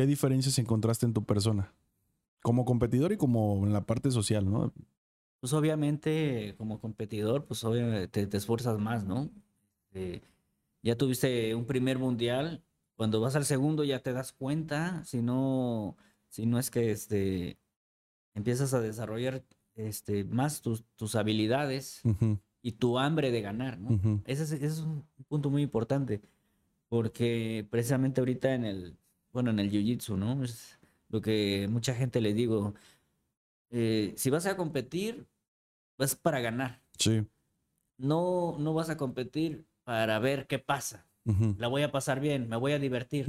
¿qué diferencias encontraste en tu persona? Como competidor y como en la parte social, ¿no? Pues obviamente, como competidor, pues obviamente te, te esfuerzas más, ¿no? Eh, ya tuviste un primer mundial, cuando vas al segundo ya te das cuenta, si no, si no es que este, empiezas a desarrollar este, más tus, tus habilidades y tu hambre de ganar, ¿no? ujú. Ese es, ese es un punto muy importante, porque precisamente ahorita en el, bueno, en el jiu-jitsu, ¿no? Es lo que mucha gente le digo. eh, si vas a competir, vas para ganar. Sí. No, no vas a competir para ver qué pasa. La voy a pasar bien, me voy a divertir.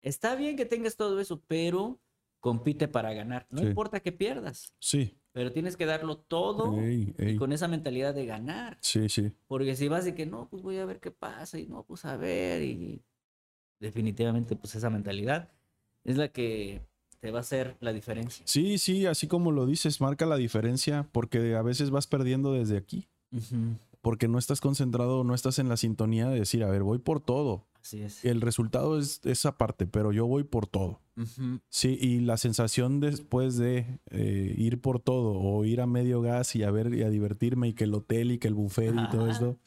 Está bien que tengas todo eso, pero compite para ganar. No Sí. importa que pierdas, Sí. pero tienes que darlo todo Ey, ey. con esa mentalidad de ganar. Sí, sí. Porque si vas de que no, pues voy a ver qué pasa y no, pues a ver y definitivamente pues esa mentalidad es la que te va a hacer la diferencia. Sí, sí, así como lo dices, marca la diferencia porque a veces vas perdiendo desde aquí. Porque no estás concentrado, no estás en la sintonía de decir, a ver, voy por todo. Así es. El resultado es esa parte, pero yo voy por todo. Sí, y la sensación después de eh, ir por todo o ir a medio gas y a ver y a divertirme y que el hotel y que el buffet y todo esto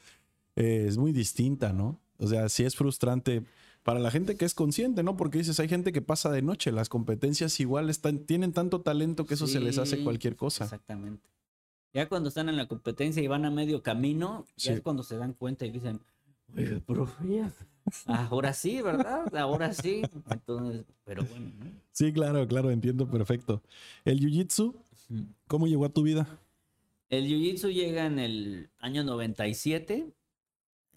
eh, es muy distinta, ¿no? O sea, sí es frustrante para la gente que es consciente, ¿no? Porque dices, hay gente que pasa de noche, las competencias igual están, tienen tanto talento que eso se les hace cualquier cosa. Exactamente. Ya cuando están en la competencia y van a medio camino, ya es cuando se dan cuenta y dicen, oye, profe, ahora sí, ¿verdad? Ahora sí. Entonces, pero bueno, ¿no? Sí, claro, claro, entiendo perfecto. El jiu-jitsu. ¿cómo llegó a tu vida? El jiu-jitsu llega en el año 97.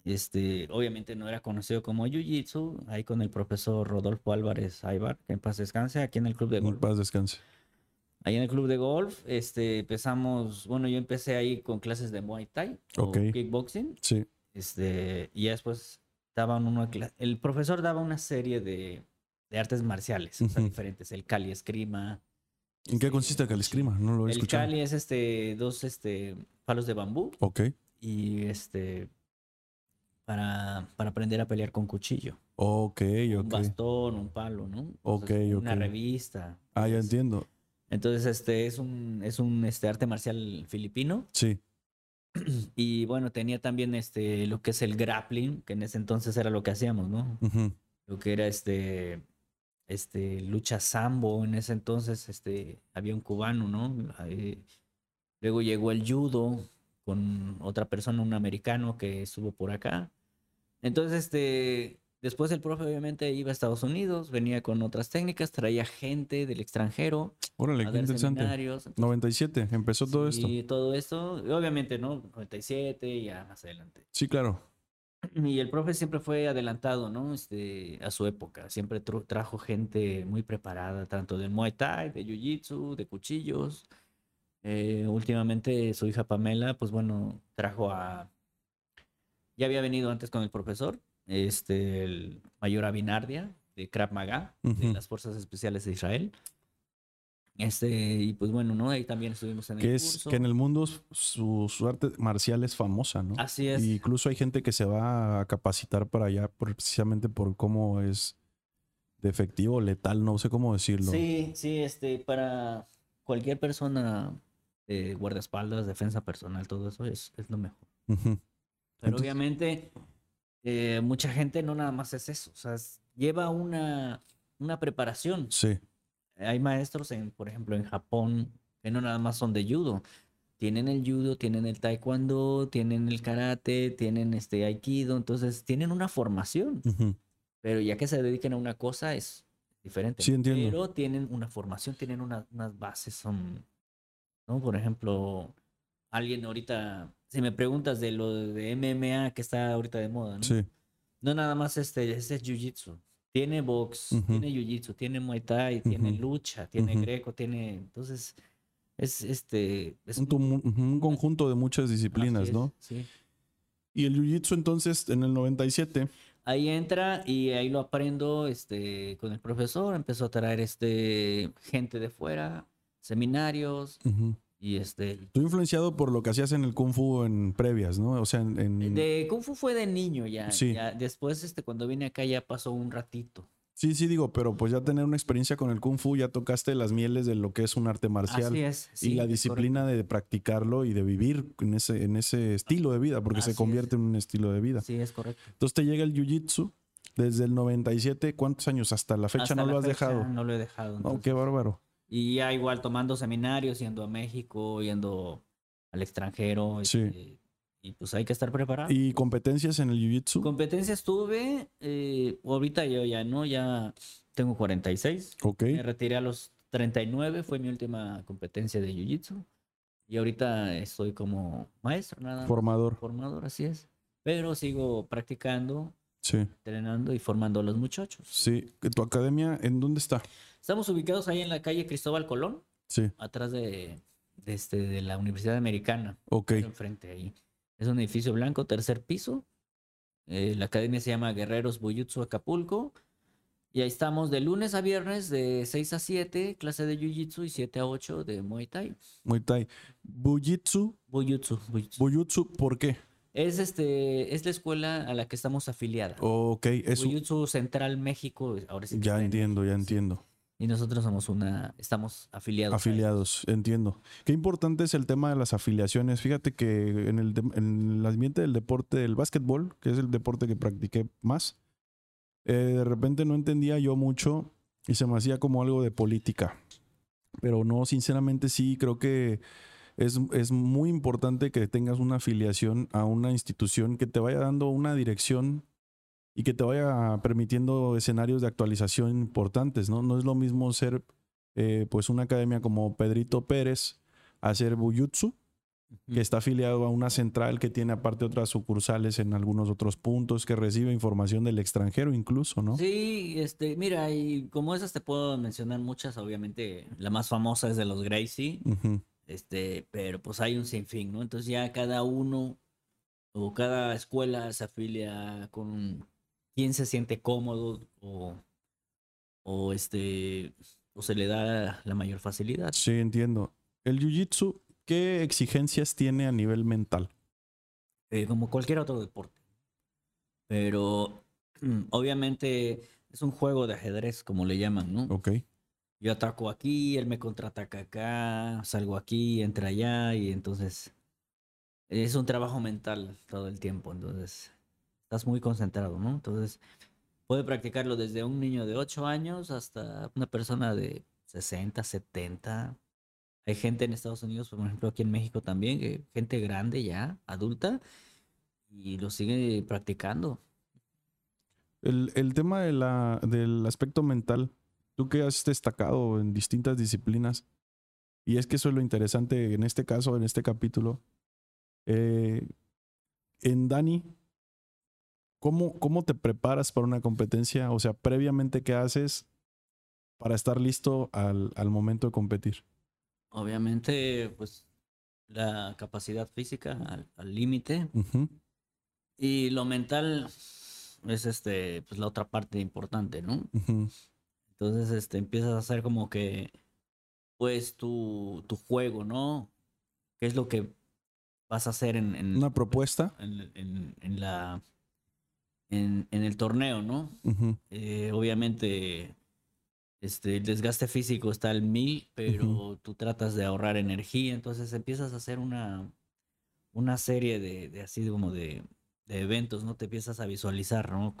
Este, obviamente no era conocido como jiu-jitsu, ahí con el profesor Rodolfo Álvarez Aybar, que en paz descanse, aquí en el club de En golf. paz descanse. Ahí en el club de golf, este, empezamos, bueno, yo empecé ahí con clases de Muay Thai o Ok. kickboxing, Sí. este, y después daban una el profesor daba una serie de, de artes marciales, o sea, diferentes, el Kali Eskrima. ¿En qué este, consiste el escrima? No lo he El escuchado. Kali es este, dos este, palos de bambú Ok, y este para, para aprender a pelear con cuchillo. ok, Un ok. bastón, un palo, ¿no? Ok, Una ok. revista. Ah, ya entiendo. Entonces, este es un, es un este, arte marcial filipino. Sí. Y bueno, tenía también este lo que es el grappling, que en ese entonces era lo que hacíamos, ¿no? Lo que era este este lucha sambo en ese entonces este había un cubano, ¿no? Ahí- luego llegó el judo con otra persona, un americano que estuvo por acá. Entonces, este después el profe obviamente iba a Estados Unidos, venía con otras técnicas, traía gente del extranjero Órale, a qué interesante. seminarios. Entonces, 97, empezó todo esto. Y todo esto, y obviamente, ¿no? 97 y ya más adelante. Sí, claro. Y el profe siempre fue adelantado, ¿no? Este, a su época. Siempre trajo gente muy preparada, tanto del Muay Thai, de Jiu-Jitsu, de cuchillos. Eh, últimamente su hija Pamela, pues bueno, trajo a... Ya había venido antes con el profesor, este, el mayor Abinardia, de Krav Maga, de las Fuerzas Especiales de Israel. Este, y pues bueno, ¿no? Ahí también estuvimos en el Que es curso. que en el mundo su, su arte marcial es famosa, ¿no? Así es. Y incluso hay gente que se va a capacitar para allá por- precisamente por cómo es de efectivo, letal, no sé cómo decirlo. Sí, sí, este, para cualquier persona, eh, guardaespaldas, defensa personal, todo eso es, es lo mejor. Ujú. Pero Entonces- obviamente, eh, mucha gente no nada más es eso, o sea, es- lleva una, una preparación. Sí. Hay maestros, en, por ejemplo, en Japón, que no nada más son de judo. Tienen el judo, tienen el taekwondo, tienen el karate, tienen este aikido, entonces tienen una formación. Ujú. Pero ya que se dediquen a una cosa es diferente. Sí, entiendo. Pero tienen una formación, tienen una- unas bases, son, ¿no? Por ejemplo, alguien ahorita, si me preguntas de lo de MMA que está ahorita de moda, ¿no? Sí. No nada más este, este es jiu-jitsu. Tiene box, tiene jiu-jitsu, tiene muay thai, tiene lucha, tiene Ujú. greco, tiene, entonces, es este, es Un, conjunto de muchas disciplinas, es, ¿no? Sí. Y el jiu-jitsu entonces en el 97. Ahí entra y ahí lo aprendo este, con el profesor. Empezó a traer este, gente de fuera, seminarios. Y este... Tú influenciado por lo que hacías en el Kung Fu en previas, ¿no? O sea, en... en- De Kung Fu fue de niño ya. Sí. ya después, este, cuando vine acá ya pasó un ratito. Sí, sí, digo, pero pues ya tener una experiencia con el Kung Fu, ya tocaste las mieles de lo que es un arte marcial. Así es. y la disciplina de practicarlo y de vivir en ese, en ese estilo de vida, porque Así se es. convierte en un estilo de vida. Sí, es correcto. Entonces te llega el jiu-jitsu desde el 97, ¿cuántos años? Hasta la fecha Hasta no la lo has fecha dejado. No lo he dejado. Oh, entonces. qué bárbaro. Y ya igual tomando seminarios, yendo a México, yendo al extranjero. Sí. este, y pues hay que estar preparado. ¿Y competencias en el Jiu-Jitsu? Competencias tuve, eh, ahorita yo ya no, ya tengo 46. Ok. Me retiré a los 39, fue mi última competencia de Jiu-Jitsu. Y ahorita estoy como maestro, nada más. Formador. Formador, así es. Pero sigo practicando, Sí. entrenando y formando a los muchachos. Sí. ¿Tu academia en dónde está? Estamos ubicados ahí en la calle Cristóbal Colón, Sí. atrás de, de este, de la Universidad Americana. Ok. Enfrente ahí. Es un edificio blanco, tercer piso. Eh, la academia se llama Guerreros Buyutsu Acapulco. Y ahí estamos de lunes a viernes de 6 a 7, clase de Jiu-Jitsu y 7 a 8 de Muay Thai. Muay Thai. Buyutsu. Buyutsu. Bujutsu, ¿por qué? Es, este, es la escuela a la que estamos afiliada. Ok, eso. Buyutsu Central México. Ahora sí Ya entiendo, ya entiendo. Y nosotros somos una, estamos afiliados. Afiliados, entiendo. Qué importante es el tema de las afiliaciones. Fíjate que en el, en el ambiente del deporte del básquetbol, que es el deporte que practiqué más, eh, de repente no entendía yo mucho y se me hacía como algo de política. Pero no, sinceramente sí, creo que es, es muy importante que tengas una afiliación a una institución que te vaya dando una dirección y que te vaya permitiendo escenarios de actualización importantes, ¿no? No es lo mismo ser eh, pues una academia como Pedrito Pérez hacer Buyutsu, Ujú. que está afiliado a una central que tiene aparte otras sucursales en algunos otros puntos, que recibe información del extranjero incluso, ¿no? Sí, este, mira, y como esas te puedo mencionar muchas, obviamente la más famosa es de los Gracie, este, pero pues hay un sinfín, ¿no? Entonces ya cada uno o cada escuela se afilia con quien se siente cómodo o, o este, o se le da la mayor facilidad. Sí, entiendo. El Jiu-Jitsu, ¿qué exigencias tiene a nivel mental? eh, como cualquier otro deporte. Pero mm, obviamente es un juego de ajedrez, como le llaman, ¿no? Ok. Yo ataco aquí, él me contraataca acá, salgo aquí, entra allá y entonces es un trabajo mental todo el tiempo, entonces estás muy concentrado, ¿no? Entonces puede practicarlo desde un niño de 8 años hasta una persona de 60, 70. Hay gente en Estados Unidos, por ejemplo, aquí en México también, gente grande ya, adulta, y lo sigue practicando. El, el tema de la, del aspecto mental, tú que has destacado en distintas disciplinas, y es que eso es lo interesante en este caso, en este capítulo. eh, en Dani, ¿cómo, ¿cómo te preparas para una competencia? O sea, previamente, ¿qué haces para estar listo al, al momento de competir? Obviamente, pues la capacidad física al- límite, Y lo mental es este, pues la otra parte importante, ¿no? Entonces, este, empiezas a hacer como que, pues, tu, tu juego, ¿no? ¿Qué es lo que vas a hacer en, en, Una propuesta. en, en- en la, en, en el torneo, ¿no? Eh, obviamente, este, el desgaste físico está al mil, pero tú tratas de ahorrar energía, entonces empiezas a hacer una, una serie de, de así como de, de eventos, ¿no? Te empiezas a visualizar, ¿no?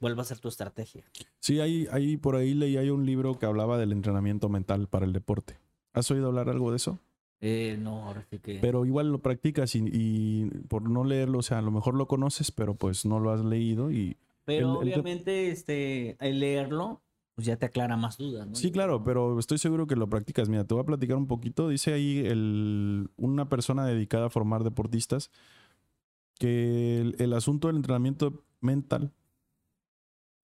¿Cuál va a ser tu estrategia? Sí, hay, hay, por ahí leí hay un libro que hablaba del entrenamiento mental para el deporte. ¿Has oído hablar algo de eso? Eh, no, ahora sí que... Pero igual lo practicas y, y por no leerlo, o sea, a lo mejor lo conoces, pero pues no lo has leído y... Pero el- el te- obviamente, este, al leerlo, pues ya te aclara más dudas, ¿no? Sí, claro, pero estoy seguro que lo practicas. Mira, te voy a platicar un poquito. Dice ahí el, una persona dedicada a formar deportistas que el, el asunto del entrenamiento mental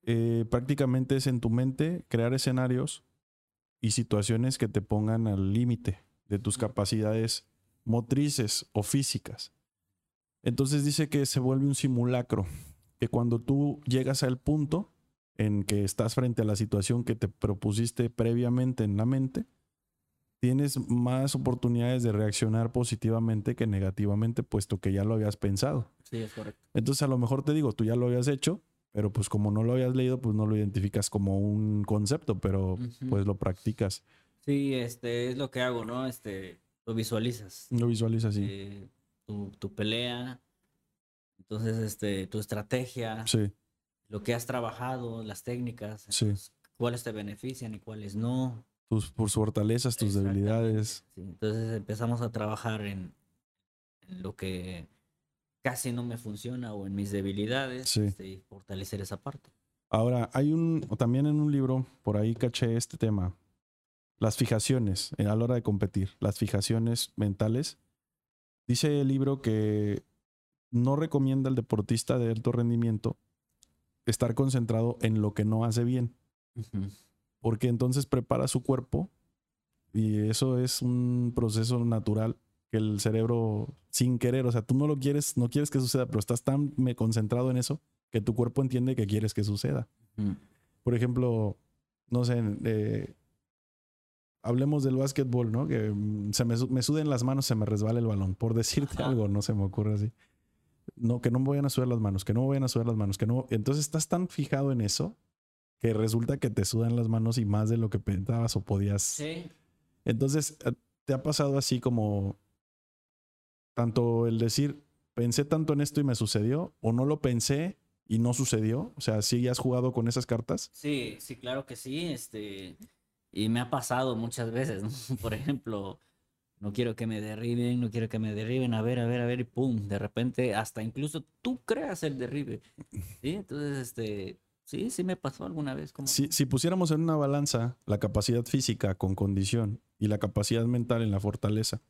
eh, prácticamente es en tu mente crear escenarios y situaciones que te pongan al límite de tus capacidades motrices o físicas. Entonces dice que se vuelve un simulacro, que cuando tú llegas al punto en que estás frente a la situación que te propusiste previamente en la mente, tienes más oportunidades de reaccionar positivamente que negativamente, puesto que ya lo habías pensado. Sí, es correcto. Entonces a lo mejor te digo, tú ya lo habías hecho, pero pues como no lo habías leído, pues no lo identificas como un concepto, pero pues lo practicas, Sí, este, es lo que hago, ¿no? Este, lo visualizas. lo visualizas así. eh, tu, tu pelea, entonces este, tu estrategia, Sí, lo que has trabajado, las técnicas, Sí. entonces, cuáles te benefician y cuáles no. tus, tus fortalezas, tus debilidades. sí. Entonces empezamos a trabajar en, en lo que casi no me funciona o en mis debilidades, Sí. este, y fortalecer esa parte. Ahora, hay un, también en un libro, por ahí caché este tema, las fijaciones eh, a la hora de competir, las fijaciones mentales. Dice el libro que no recomienda al deportista de alto rendimiento estar concentrado en lo que no hace bien, Ujú. porque entonces prepara su cuerpo y eso es un proceso natural que el cerebro sin querer, o sea, tú no lo quieres, no quieres que suceda, pero estás tan me- concentrado en eso que tu cuerpo entiende que quieres que suceda. Por ejemplo, no sé, eh, hablemos del básquetbol, ¿no? Que mm, se me, me suden las manos, se me resbala el balón. Por decirte Ajá. algo, no se me ocurre así. No, que no me vayan a sudar las manos, que no me vayan a sudar las manos, que no. Entonces estás tan fijado en eso que resulta que te sudan las manos y más de lo que pensabas o podías. Sí. Entonces, eh, ¿te ha pasado así como tanto el decir, pensé tanto en esto y me sucedió, o no lo pensé y no sucedió? O sea, ¿sí has jugado con esas cartas? Sí, sí, claro que sí, este, y me ha pasado muchas veces, ¿no? Por ejemplo, no quiero que me derriben, no quiero que me derriben, a ver, a ver, a ver, y pum, de repente hasta incluso tú creas el derribe, ¿sí? Entonces, este, sí, sí me pasó alguna vez, como Si, si pusiéramos en una balanza la capacidad física con condición y la capacidad mental en la fortaleza,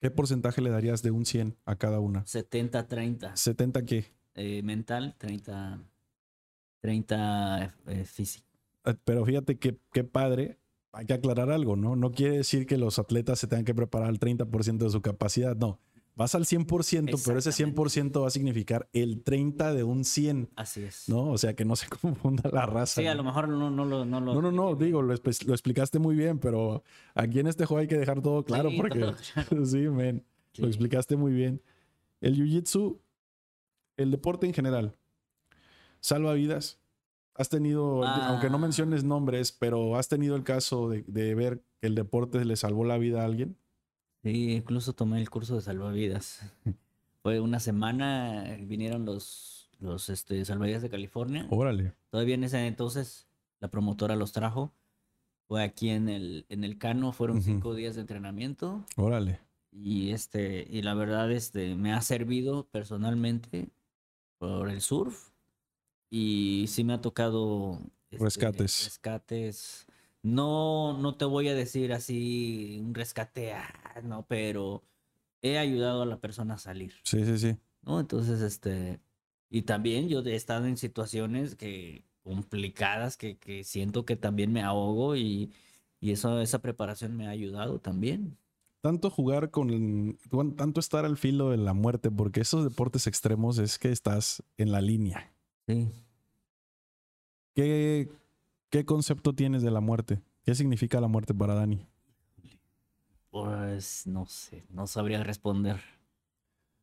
¿qué porcentaje le darías de un 100 a cada una? 70-30, ¿70 qué? eh, mental, 30, 30 eh, físico. Eh, Pero fíjate que qué padre. Hay que aclarar algo, ¿no? No quiere decir que los atletas se tengan que preparar al 30% de su capacidad, no. Vas al 100%, pero ese 100% va a significar el 30 de un 100, Así es. ¿no? O sea, que no se confunda la raza. Sí, a ¿no? lo mejor no, no, lo, no lo... No, no, no, expliqué digo, lo, lo explicaste muy bien, pero aquí en este juego hay que dejar todo claro Sí, porque todo claro. sí, men, lo Sí. explicaste muy bien. El jiu-jitsu, el deporte en general, salva vidas. Has tenido, aunque no Ah. menciones nombres, pero has tenido el caso de, de ver que el deporte le salvó la vida a alguien. Sí, incluso tomé el curso de salvavidas. Fue una semana, vinieron los, los este, salvavidas de California. Órale. Todavía en ese entonces la promotora los trajo. Fue aquí en el, en el Cano, fueron Ujú. cinco días de entrenamiento. Órale. Y este, y la verdad, este, me ha servido personalmente por el surf. Y sí me ha tocado este, Rescates. rescates. No, no te voy a decir así un rescate, ah, no, pero he ayudado a la persona a salir, Sí, sí, sí. ¿no? Entonces, este, y también yo he estado en situaciones que complicadas que, que siento que también me ahogo y, y eso, esa preparación me ha ayudado también. Tanto jugar con, con- tanto estar al filo de la muerte, porque esos deportes extremos es que estás en la línea. Sí. ¿Qué, qué concepto tienes de la muerte? ¿Qué significa la muerte para Dani? Pues no sé, no sabría responder.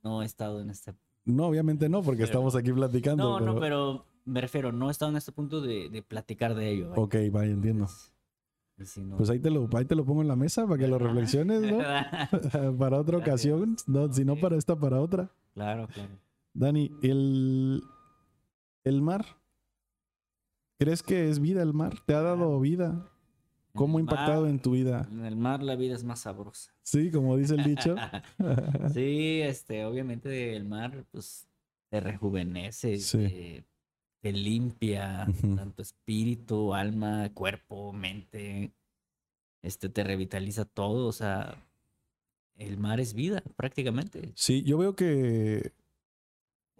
No he estado en este. No, obviamente no, porque Pero- estamos aquí platicando. No, pero... no, pero me refiero, no he estado en este punto de, de platicar de ello. vaya. Ok, vaya, entiendo. Si no- Pues ahí te, lo, ahí te lo pongo en la mesa para que lo reflexiones, ¿no? para otra Gracias. ocasión, no, si no para esta, para otra. claro, claro. Dani, el, el mar, ¿crees que es vida el mar? ¿Te ha dado vida? ¿Cómo ha impactado en tu vida? En el mar la vida es más sabrosa. Sí, como dice el dicho. sí, este, obviamente el mar, pues, te rejuvenece, Sí. te, te limpia, tanto espíritu, alma, cuerpo, mente, este, te revitaliza todo, o sea, el mar es vida, prácticamente. Sí, yo veo que,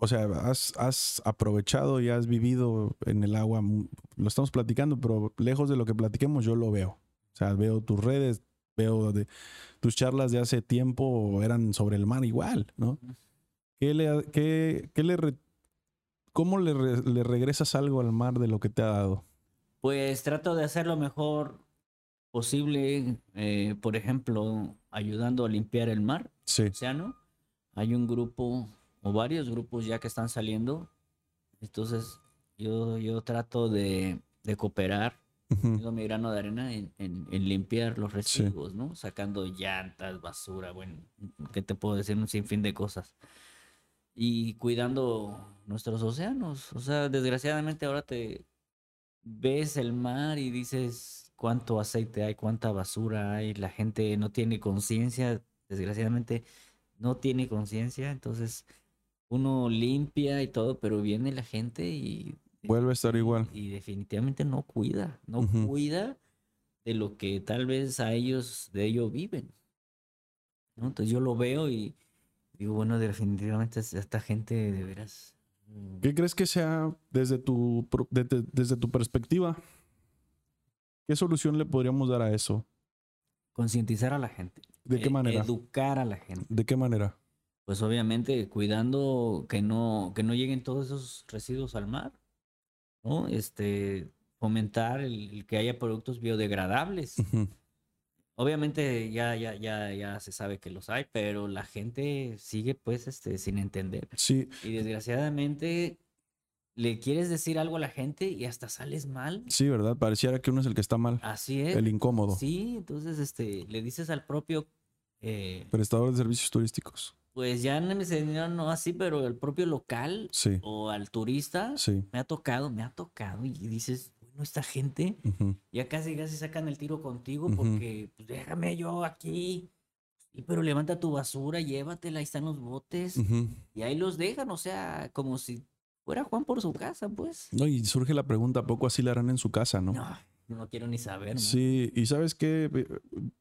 o sea, has, has aprovechado y has vivido en el agua. Lo estamos platicando, pero lejos de lo que platiquemos, yo lo veo. O sea, veo tus redes, veo de tus charlas de hace tiempo eran sobre el mar igual, ¿no? ¿Qué le, qué, qué le re- ¿Cómo le, re- le regresas algo al mar de lo que te ha dado? Pues trato de hacer lo mejor posible, eh, por ejemplo, ayudando a limpiar el mar. Sí. océano. Hay un grupo o varios grupos ya que están saliendo. Entonces yo, yo trato de, de cooperar, Ujú. pongo mi grano de arena en, en- en limpiar los residuos, ¿no? Sacando llantas, basura, bueno, ¿qué te puedo decir? Un sinfín de cosas. Y cuidando nuestros océanos. O sea, desgraciadamente ahora te ves el mar y dices cuánto aceite hay, cuánta basura hay, la gente no tiene conciencia, desgraciadamente no tiene conciencia, entonces uno limpia y todo, pero viene la gente y Vuelve a estar igual. y definitivamente no cuida, no cuida de lo que tal vez a ellos, de ello viven. ¿no? Entonces yo lo veo y digo, bueno, definitivamente es- esta gente de veras. mm, ¿Qué crees que sea desde tu, pro- de- de- desde tu perspectiva? ¿Qué solución le podríamos dar a eso? Concientizar a la gente. ¿De qué e- manera? Educar a la gente. ¿De qué manera? Pues obviamente cuidando que no, que no lleguen todos esos residuos al mar, ¿no? Este, fomentar el, el que haya productos biodegradables. Obviamente ya, ya, ya, ya se sabe que los hay, pero la gente sigue pues este, sin entender. Sí, Y desgraciadamente le quieres decir algo a la gente y hasta sales mal. sí, ¿verdad? Pareciera que uno es el que está mal, Así es. el incómodo. Sí, entonces este, le dices al propio, eh, Prestador de servicios turísticos. Pues ya no me enseñaron, no así, pero el propio local Sí, o al turista, sí. me ha tocado, me ha tocado y dices, bueno, esta gente Ujú. ya casi casi sacan el tiro contigo porque pues déjame yo aquí. Y pero levanta tu basura, llévatela, ahí están los botes y ahí los dejan, o sea, como si fuera Juan por su casa, pues. No, y surge la pregunta, ¿a poco así la harán en su casa, no? No, no quiero ni saber. Sí, y sabes qué,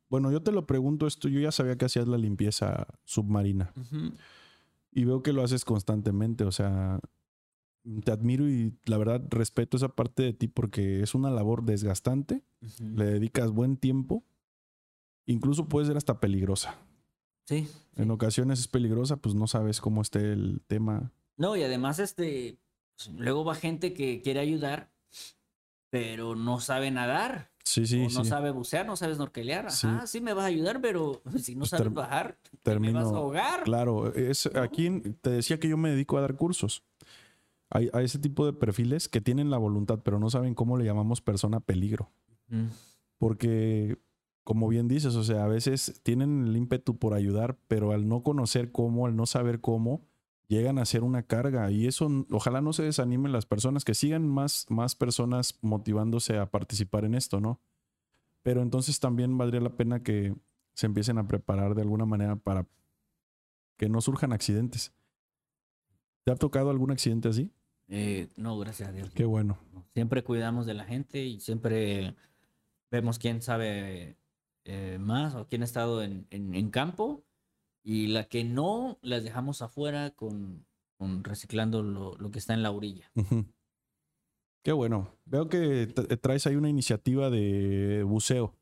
bueno, yo te lo pregunto esto, yo ya sabía que hacías la limpieza submarina y veo que lo haces constantemente, o sea, te admiro y la verdad respeto esa parte de ti porque es una labor desgastante, le dedicas buen tiempo, incluso puede ser hasta peligrosa. Sí. sí. En ocasiones es peligrosa, pues no sabes cómo esté el tema. No, y además, este, pues, luego va gente que quiere ayudar, pero no sabe nadar, Sí, sí, o no sí. sabe bucear, no sabe snorkelear. Ajá, sí me vas a ayudar, pero si no Pues sabes bajar, te me Termino. vas a ahogar. Claro, es aquí te decía que yo me dedico a dar cursos. Hay a ese tipo de perfiles que tienen la voluntad, pero no saben cómo le llamamos persona peligro. Mm, Porque, como bien dices, o sea, a veces tienen el ímpetu por ayudar, pero al no conocer cómo, al no saber cómo, llegan a ser una carga. Y eso, ojalá no se desanimen las personas, que sigan más, más personas motivándose a participar en esto, ¿no? Pero entonces también valdría la pena que se empiecen a preparar de alguna manera para que no surjan accidentes. ¿Te ha tocado algún accidente así? eh, no, gracias a Dios. Qué bueno. no. Siempre cuidamos de la gente y siempre vemos quién sabe eh, más o quién ha estado en, en- en campo y la que no, las dejamos afuera con, con reciclando lo, lo que está en la orilla. Qué bueno. Veo que tra- traes ahí una iniciativa de buceo.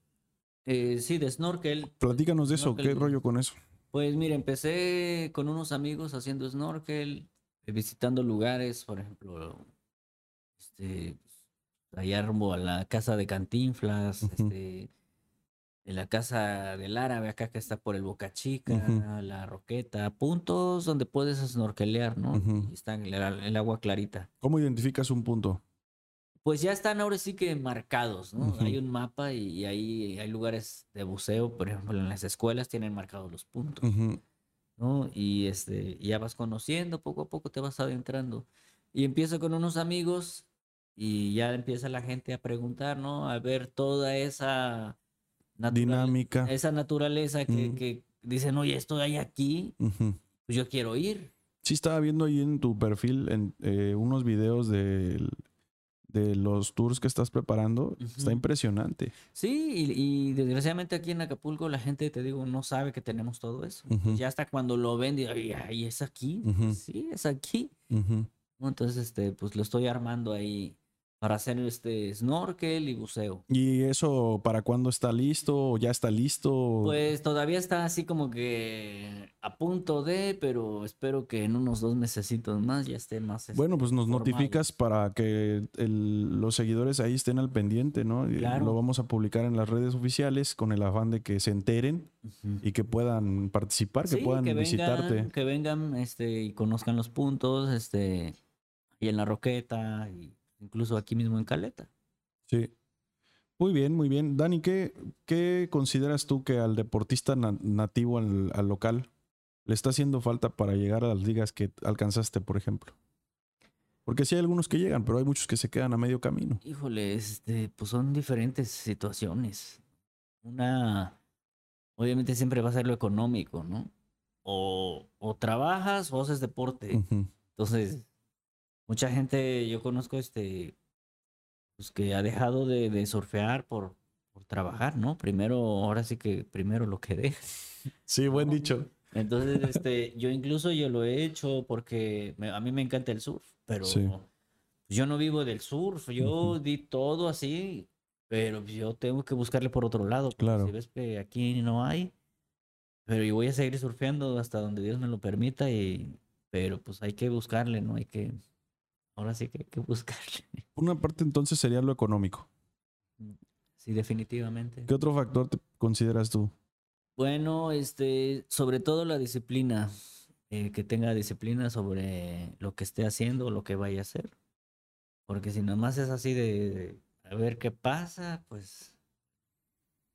Eh, sí, de snorkel. Platícanos de eso, ¿qué rollo con eso? Pues mira, empecé con unos amigos haciendo snorkel, eh, visitando lugares, por ejemplo, este, allá rumbo a la casa de Cantinflas, este, en la casa del árabe, acá que está por el Boca Chica, la Roqueta, puntos donde puedes snorkelear, ¿no? Y está el, el agua clarita. ¿Cómo identificas un punto? Pues ya están ahora sí que marcados, ¿no? Hay un mapa y, ahí hay lugares de buceo, por ejemplo, en las escuelas tienen marcados los puntos. ¿no? Y este, y ya vas conociendo, poco a poco te vas adentrando. Y empiezo con unos amigos y ya empieza la gente a preguntar, ¿no? A ver toda esa Dinámica. esa naturaleza que, Mm. que dicen, oye, esto hay aquí, pues yo quiero ir. Sí, estaba viendo ahí en tu perfil en, eh, unos videos del- de los tours que estás preparando. Está impresionante. Sí, y, y desgraciadamente aquí en Acapulco la gente, te digo, no sabe que tenemos todo eso. Ujú. Ya hasta cuando lo ven, dicen, ay, ay, es aquí. Sí, es aquí. Entonces, este, pues lo estoy armando ahí para hacer este snorkel y buceo. ¿Y eso para cuándo está listo? ¿O ¿Ya está listo? Pues todavía está así como que a punto de, pero espero que en unos dos mesecitos más ya esté más. Bueno, pues nos formado. notificas para que el- los seguidores ahí estén al pendiente, ¿no? Claro. Lo vamos a publicar en las redes oficiales con el afán de que se enteren y que puedan participar, que Sí, puedan que visitarte. que vengan este, y conozcan los puntos, este, y en la Roqueta, y incluso aquí mismo en Caleta. Sí. Muy bien, muy bien. Dani, ¿qué, qué consideras tú que al deportista na- nativo, al, al local, le está haciendo falta para llegar a las ligas que alcanzaste, por ejemplo? Porque sí hay algunos que llegan, pero hay muchos que se quedan a medio camino. Híjole, este, pues son diferentes situaciones. Una, obviamente siempre va a ser lo económico, ¿no? o, o trabajas o haces deporte. Entonces, mucha gente, yo conozco este, pues que ha dejado de, de surfear por, por trabajar, ¿no? Primero, ahora sí que primero lo que. Sí, buen dicho. Entonces, este, yo incluso yo lo he hecho porque me- a mí me encanta el surf, pero Sí. yo no vivo del surf, yo Ujú. di todo así, pero yo tengo que buscarle por otro lado. Claro. Si ves que aquí no hay, pero yo voy a seguir surfeando hasta donde Dios me lo permita y, pero pues hay que buscarle, ¿no? Hay que, ahora sí que hay que buscarle. Una parte entonces sería lo económico. Sí, definitivamente. ¿Qué otro factor te consideras tú? Bueno, este, sobre todo la disciplina, eh, que tenga disciplina sobre lo que esté haciendo o lo que vaya a hacer. Porque si nomás es así de, de a ver qué pasa, pues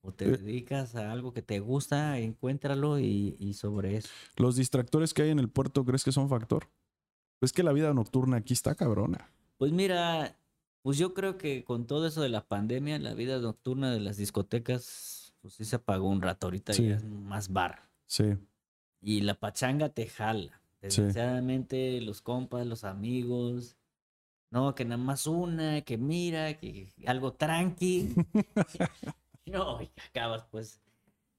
o te Eh. dedicas a algo que te gusta, encuéntralo y, y sobre eso. ¿Los distractores que hay en el puerto crees que son factor? Es que la vida nocturna aquí está cabrona. Pues mira, pues yo creo que con todo eso de la pandemia, la vida nocturna de las discotecas, pues sí se apagó un rato. Ahorita Sí. ya es más bar. Sí, Y la pachanga te jala. Sí. Desgraciadamente, los compas, los amigos. No, que nada más una, que mira, que algo tranqui. no, y acabas pues.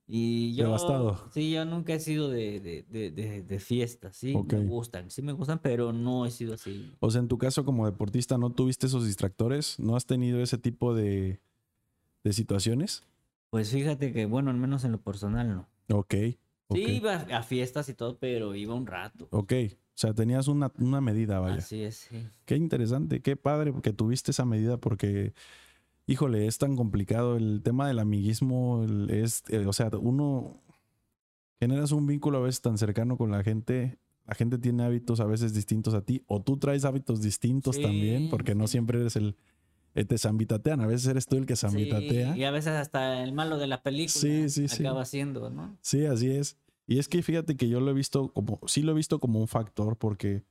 Y yo. Devastado. Sí, yo nunca he sido de, de, de, de, fiestas, sí. Me gustan, sí me gustan, pero no he sido así. O sea, en tu caso como deportista, ¿no tuviste esos distractores? ¿No has tenido ese tipo de, de situaciones? Pues fíjate que, bueno, al menos en lo personal no. Ok. ok, Sí, iba a fiestas y todo, pero iba un rato. Ok. O sea, tenías una, una medida, vaya. Así es, sí. Qué interesante, qué padre que tuviste esa medida porque, híjole, es tan complicado. El tema del amiguismo el- es, eh, o sea, uno generas un vínculo a veces tan cercano con la gente. La gente tiene hábitos a veces distintos a ti o tú traes hábitos distintos Sí, también porque no siempre eres el... eh, te zambitatean, a veces eres tú el que zambitatea. Sí, y a veces hasta el malo de la película Sí, sí, sí. acaba siendo, ¿no? Sí, así es. Y es que fíjate que yo lo he visto como, sí lo he visto como un factor, porque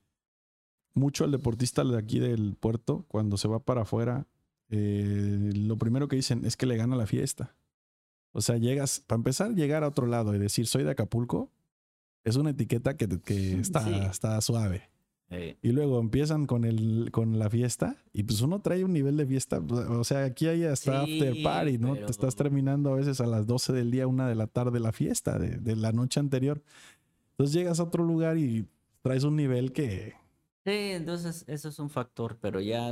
mucho al deportista de aquí del puerto, cuando se va para afuera, eh, lo primero que dicen es que le gana la fiesta. O sea, llegas, para empezar, llegar a otro lado y decir soy de Acapulco, es una etiqueta que, que está, Sí. está suave. Y luego empiezan con, el, con la fiesta y pues uno trae un nivel de fiesta. O sea, aquí hay hasta after Sí, party, ¿no? pero- Te estás terminando a veces a las 12 del día, una de la tarde la fiesta de, de la noche anterior. Entonces llegas a otro lugar y traes un nivel que... sí, entonces eso es un factor, pero ya,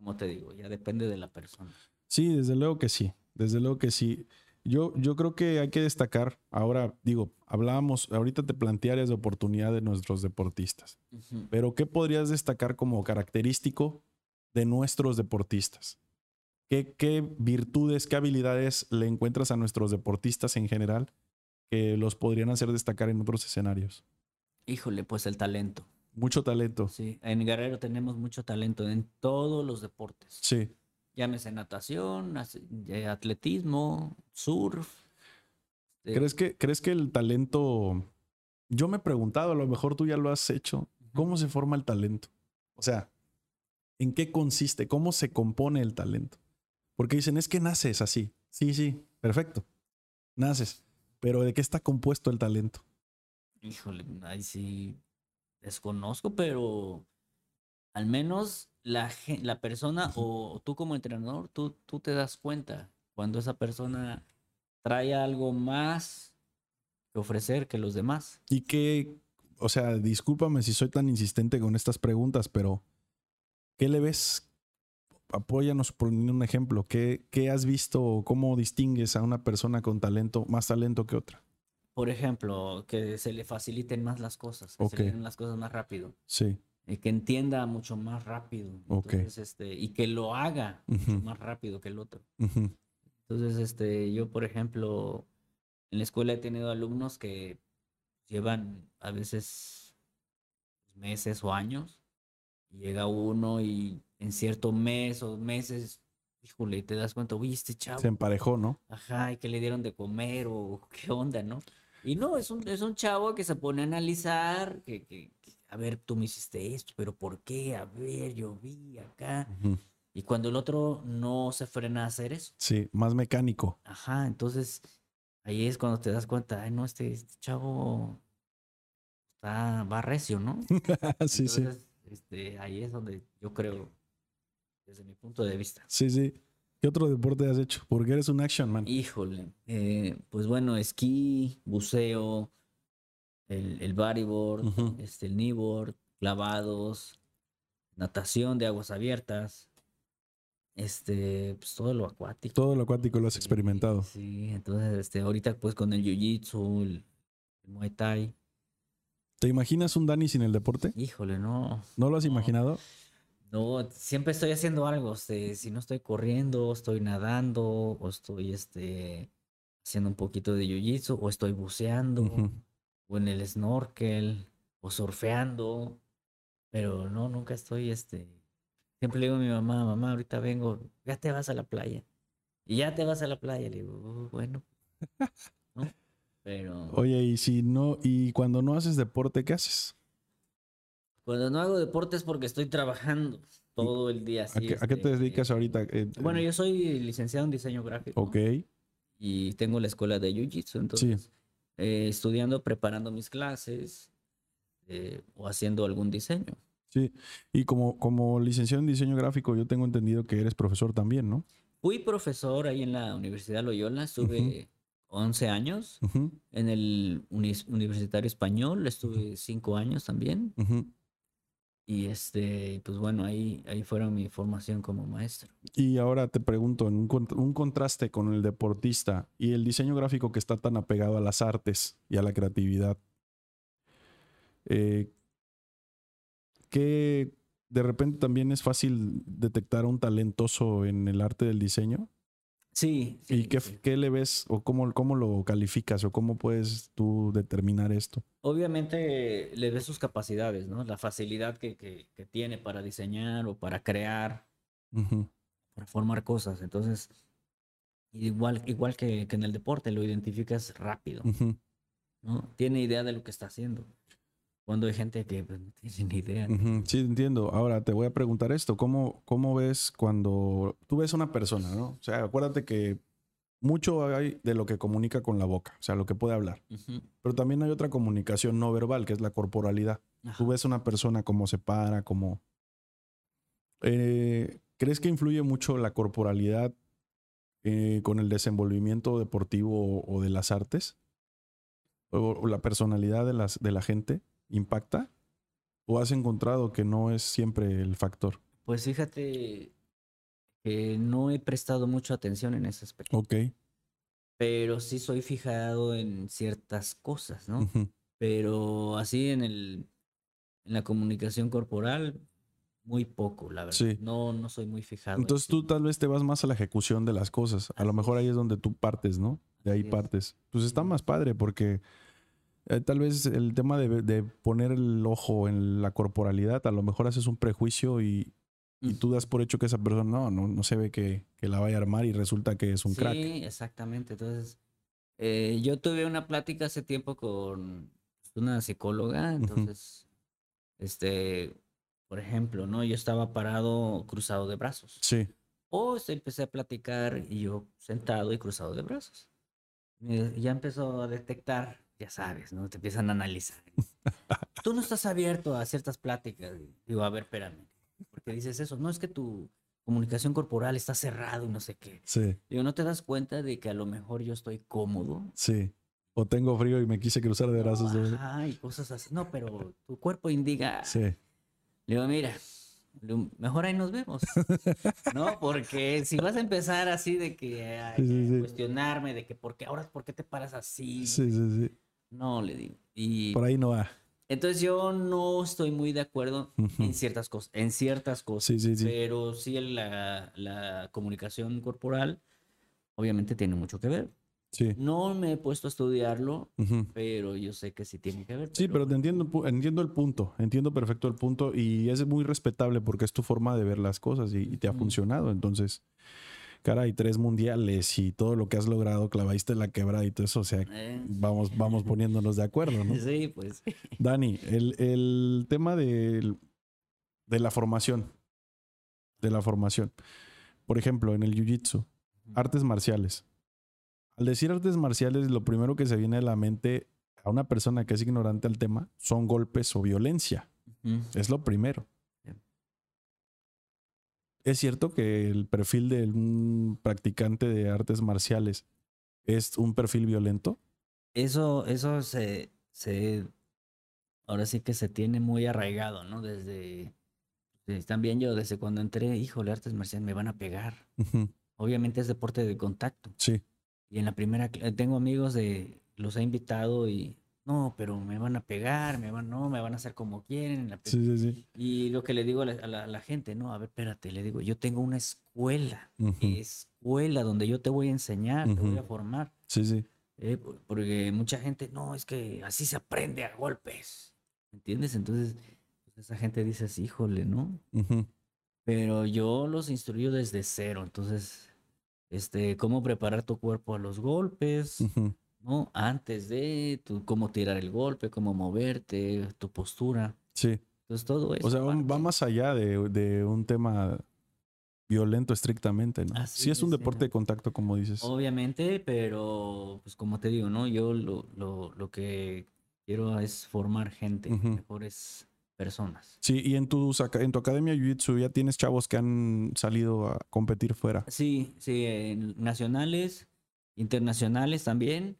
como te digo, ya depende de la persona. Sí, desde luego que sí. Desde luego que sí. Yo, yo creo que hay que destacar, ahora digo, hablábamos, ahorita te planteé áreas de oportunidad de nuestros deportistas. Pero ¿qué podrías destacar como característico de nuestros deportistas? ¿Qué, qué virtudes, qué habilidades le encuentras a nuestros deportistas en general que los podrían hacer destacar en otros escenarios? Híjole, pues el talento. Mucho talento. Sí, en Guerrero tenemos mucho talento en todos los deportes. Sí. Llámese natación, atletismo, surf. ¿Crees que, ¿Crees que el talento... Yo me he preguntado, a lo mejor tú ya lo has hecho, ¿cómo se forma el talento? O sea, ¿en qué consiste? ¿Cómo se compone el talento? Porque dicen, es que naces así. Sí, sí, perfecto. Naces. Pero ¿de qué está compuesto el talento? Híjole, ahí sí desconozco, pero al menos la, la persona o tú como entrenador, tú, tú te das cuenta cuando esa persona trae algo más que ofrecer que los demás. Y que, o sea, discúlpame si soy tan insistente con estas preguntas, pero ¿qué le ves? Apóyanos poniendo un ejemplo. ¿Qué, qué has visto o cómo distingues a una persona con talento, más talento que otra? Por ejemplo, que se le faciliten más las cosas, que se le den las cosas más rápido, Sí. y que entienda mucho más rápido. Entonces, este, y que lo haga mucho más rápido que el otro. Entonces, este, yo, por ejemplo, en la escuela he tenido alumnos que llevan a veces meses o años, y llega uno y en cierto mes o meses, híjole, y te das cuenta, uy, este chavo, Se emparejó, ¿no? ajá, y que le dieron de comer o qué onda, ¿no? Y no, es un, es un chavo que se pone a analizar, que, que, que, a ver, tú me hiciste esto, pero ¿por qué? A ver, yo vi acá. Y cuando el otro no se frena a hacer eso. Sí, más mecánico. Ajá, entonces ahí es cuando te das cuenta, ay, no, este, este chavo está, va recio, ¿no? sí, sí. Entonces, este, ahí es donde yo creo, desde mi punto de vista. Sí, sí. ¿Qué otro deporte has hecho? Porque eres un action man. Híjole, eh, pues bueno, esquí, buceo, el, el bodyboard, este, el kneeboard, clavados, natación de aguas abiertas, este, pues todo lo acuático. Todo lo acuático lo has Sí, experimentado. Sí, entonces, este, ahorita pues con el jiu-jitsu, el, el muay thai, ¿Te imaginas un Dani sin el deporte? híjole, no, ¿No lo has No. imaginado? No, siempre estoy haciendo algo, este, si no estoy corriendo, estoy nadando, o estoy, este, haciendo un poquito de jiu-jitsu, o estoy buceando, o en el snorkel, o surfeando, pero no, nunca estoy, este, siempre le digo a mi mamá, mamá, ahorita vengo, ya te vas a la playa, y ya te vas a la playa, le digo, "Oh, bueno, ¿no? Pero Oye, y si no, y cuando no haces deporte, ¿qué haces? Cuando no hago deporte es porque estoy trabajando todo el día. ¿A así, qué, a qué te este, dedicas ahorita? Eh, Bueno, yo soy licenciado en diseño gráfico Ok, y tengo la escuela de Jiu-Jitsu, entonces eh, estudiando, preparando mis clases eh, o haciendo algún diseño. sí. Y como, como licenciado en diseño gráfico, yo tengo entendido que eres profesor también, ¿no? Fui profesor ahí en la Universidad Loyola, estuve 11 años. En el Universitario Español estuve 5 años también. ujú. Y este, pues bueno, ahí, ahí fueron mi formación como maestro. Y ahora te pregunto, en un, un contraste con el deportista y el diseño gráfico que está tan apegado a las artes y a la creatividad, eh, ¿qué de repente también es fácil detectar a un talentoso en el arte del diseño? Sí. ¿Y sí, qué, sí. qué le ves o cómo, cómo lo calificas o cómo puedes tú determinar esto? Obviamente le ves sus capacidades, ¿no? La facilidad que, que- que tiene para diseñar o para crear, para formar cosas. Entonces, igual, igual que, que en el deporte, lo identificas rápido. Tiene idea de lo que está haciendo. Cuando hay gente que pues, no tiene ni idea. Sí, entiendo. Ahora te voy a preguntar esto. ¿Cómo, ¿Cómo ves cuando tú ves a una persona, ¿no? O sea, acuérdate que mucho hay de lo que comunica con la boca, o sea, lo que puede hablar. Ujú. Pero también hay otra comunicación no verbal, que es la corporalidad. Ajá. Tú ves a una persona cómo se para, cómo... Eh, ¿Crees que influye mucho la corporalidad eh, con el desenvolvimiento deportivo o, o de las artes? ¿O, o la personalidad de, las, de la gente impacta? ¿O has encontrado que no es siempre el factor? Pues fíjate que no he prestado mucha atención en ese aspecto, Ok. pero sí soy fijado en ciertas cosas, ¿no? Pero así en el en la comunicación corporal, muy poco, la verdad. Sí. No, no soy muy fijado. en Entonces sí. tú tal vez te vas más a la ejecución de las cosas. A lo mejor ahí es. donde tú partes, ¿no? De ahí partes. Pues está más padre porque eh, tal vez el tema de, de poner el ojo en la corporalidad, a lo mejor haces un prejuicio y, y tú das por hecho que esa persona no, no, no se ve que, que la vaya a armar y resulta que es un sí, crack. exactamente. Entonces, eh, yo tuve una plática hace tiempo con una psicóloga, entonces, este, por ejemplo, ¿no? Yo estaba parado cruzado de brazos. Sí. O este, empecé a platicar y yo sentado y cruzado de brazos. Ya empezó a detectar, ya sabes, ¿no? Te empiezan a analizar. Tú no estás abierto a ciertas pláticas. Digo, a ver, espérame. ¿Por qué dices eso? No es que tu comunicación corporal está cerrado y no sé qué. Sí, Digo, ¿no te das cuenta de que a lo mejor yo estoy cómodo? sí. O tengo frío y me quise cruzar de brazos. Ajá, y cosas así. No, pero tu cuerpo indica. Sí. Digo, mira, mejor ahí nos vemos. ¿No? Porque si vas a empezar así de que ay, Sí, sí, a sí. cuestionarme de que por qué ahora por qué te paras así. Sí, sí, sí. No, le digo. Y Por ahí no va. entonces yo no estoy muy de acuerdo en ciertas cosas, en ciertas cosas. Sí, sí, sí. Pero sí la, la comunicación corporal obviamente tiene mucho que ver. Sí. No me he puesto a estudiarlo, pero yo sé que sí tiene que ver. Sí, pero te entiendo, entiendo el punto, entiendo perfecto el punto y es muy respetable porque es tu forma de ver las cosas y, y te ha funcionado. Entonces, caray, tres mundiales y todo lo que has logrado, clavaiste la quebrada y todo eso, o sea, Eh, vamos, vamos poniéndonos de acuerdo, ¿no? Sí, pues. Dani, el, el tema del- de la formación, de la formación. Por ejemplo, en el Jiu-Jitsu, artes marciales. Al decir artes marciales, lo primero que se viene a la mente a una persona que es ignorante al tema son golpes o violencia. Ujú. Es lo primero. Es cierto que el perfil de un practicante de artes marciales es un perfil violento. Eso, eso se, se, ahora sí que se tiene muy arraigado, ¿no? Desde, desde- también yo desde cuando entré, híjole, artes marciales me van a pegar. Ujú, Obviamente es deporte de contacto. Sí, Y en la primera, cl- tengo amigos de, los he invitado y, no, pero me van a pegar, me van, no, me van a hacer como quieren. la sí, sí, sí. Y lo que le digo a la, a la- a la gente, no, a ver, espérate, le digo, yo tengo una escuela, escuela donde yo te voy a enseñar, te voy a formar. Sí, sí. eh, por- porque mucha gente, no, es que así se aprende a golpes, ¿entiendes? Entonces, pues, esa gente dice, así, híjole, ¿no? Pero yo los instruyo desde cero, entonces, este, cómo preparar tu cuerpo a los golpes. ¿No? Antes de, tu, cómo tirar el golpe, cómo moverte, tu postura, Sí. entonces todo eso. O sea, va más allá de, de un tema violento estrictamente, ¿no? Así sí es un deporte sí. de contacto, como dices. Obviamente, pero pues como te digo, ¿no? Yo lo, lo, lo que quiero es formar gente, mejores personas. Sí, y en, tus, en tu academia Jiu-Jitsu ya tienes chavos que han salido a competir fuera. Sí, sí, nacionales, internacionales también.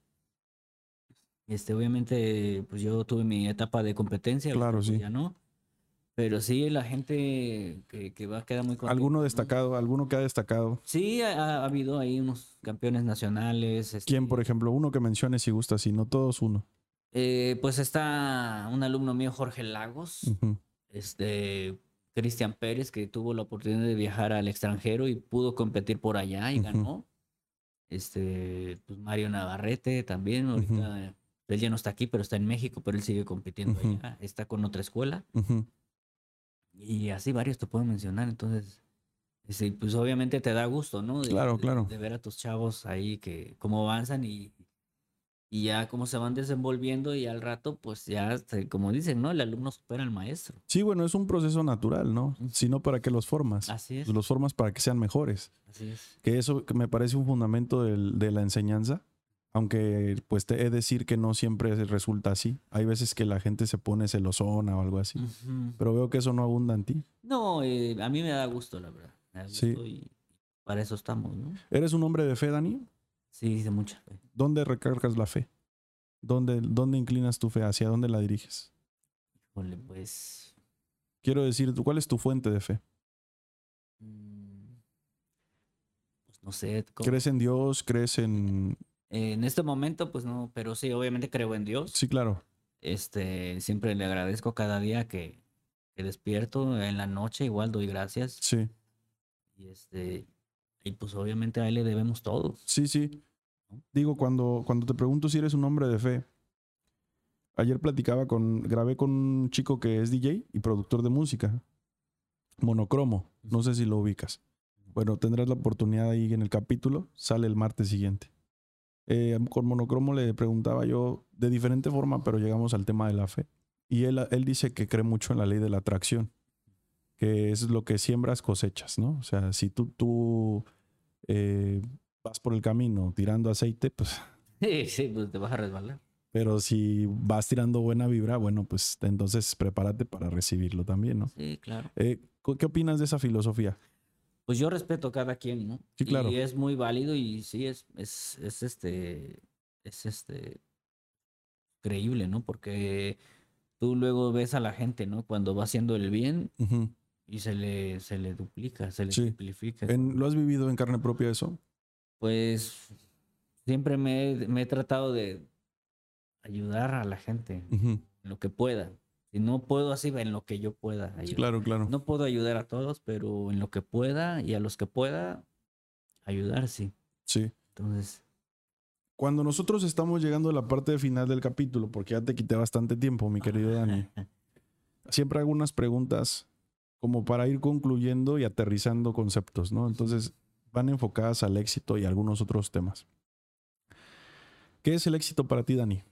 Este, obviamente, pues yo tuve mi etapa de competencia, Claro, pues, sí. ya no. Pero sí, la gente que, que va queda muy contenta. ¿Alguno ¿no? destacado? ¿Alguno que ha destacado? Sí, ha, ha habido ahí unos campeones nacionales. ¿Quién, este, por ejemplo? Uno que menciones si gusta, si no todos, uno. eh, pues está un alumno mío, Jorge Lagos. Este Cristian Pérez, que tuvo la oportunidad de viajar al extranjero y pudo competir por allá y ganó. Este, pues Mario Navarrete también, ahorita él ya no está aquí, pero está en México, pero él sigue compitiendo Ujú. allá, está con otra escuela ujú. y así varios te puedo mencionar, entonces este, pues obviamente te da gusto, ¿no? De, Claro, de- claro. De ver a tus chavos ahí que cómo avanzan y, y ya cómo se van desenvolviendo y al rato pues ya, como dicen, ¿no? El alumno supera al maestro. Sí, bueno, es un proceso natural, ¿no? Ujú. Si no, ¿para qué los formas? Así es. Los formas para que sean mejores. Así es. Que eso que me parece un fundamento del- de la enseñanza. Aunque, pues, te he de decir que no siempre resulta así. Hay veces que la gente se pone celosona o algo así. Pero veo que eso no abunda en ti. No, eh, a mí me da gusto, la verdad. Me da Sí. gusto y para eso estamos, ¿no? ¿Eres un hombre de fe, Dani? Sí, de mucha fe. ¿Dónde recargas la fe? ¿Dónde, ¿Dónde inclinas tu fe? ¿Hacia dónde la diriges? Híjole, pues. Quiero decir, ¿cuál es tu fuente de fe? mm, Pues no sé. cómo- ¿Crees en Dios? ¿Crees en...? Eh, en este momento, pues no, pero sí, obviamente creo en Dios. Sí, claro. Este, siempre le agradezco cada día que, que despierto. En la noche igual doy gracias. Sí, Y este, y pues obviamente a él le debemos todo. sí, sí. Digo, cuando, cuando te pregunto si eres un hombre de fe, ayer platicaba con, grabé con un chico que es DJ y productor de música, monocromo, no sé si lo ubicas. Bueno, tendrás la oportunidad ahí en el capítulo, sale el martes siguiente. Eh, con monocromo le preguntaba yo de diferente forma, pero llegamos al tema de la fe. Y él, él dice que cree mucho en la ley de la atracción, que es lo que siembras cosechas, ¿no? O sea, si tú, tú eh, vas por el camino tirando aceite, pues Sí, sí, pues te vas a resbalar. pero si vas tirando buena vibra, bueno, pues entonces prepárate para recibirlo también, ¿no? Sí, claro. Eh, ¿Qué opinas de esa filosofía? Pues yo respeto a cada quien, ¿no? Sí, claro. Y es muy válido y sí, es, es, es este, es este, creíble, ¿no? Porque tú luego ves a la gente, ¿no? Cuando va haciendo el bien y se le, se le duplica, se le Sí. simplifica. ¿Lo has vivido en carne propia eso? Pues siempre me, he- me he tratado de ayudar a la gente en lo que pueda. Si no puedo así, en lo que yo pueda ayudar. claro, claro. No puedo ayudar a todos, pero en lo que pueda y a los que pueda, ayudar, sí. Sí. Entonces, Cuando nosotros estamos llegando a la parte final del capítulo, porque ya te quité bastante tiempo, mi querido Dani, siempre hago unas preguntas como para ir concluyendo y aterrizando conceptos, ¿no? Entonces van enfocadas al éxito y algunos otros temas. ¿Qué es el éxito para ti, Dani?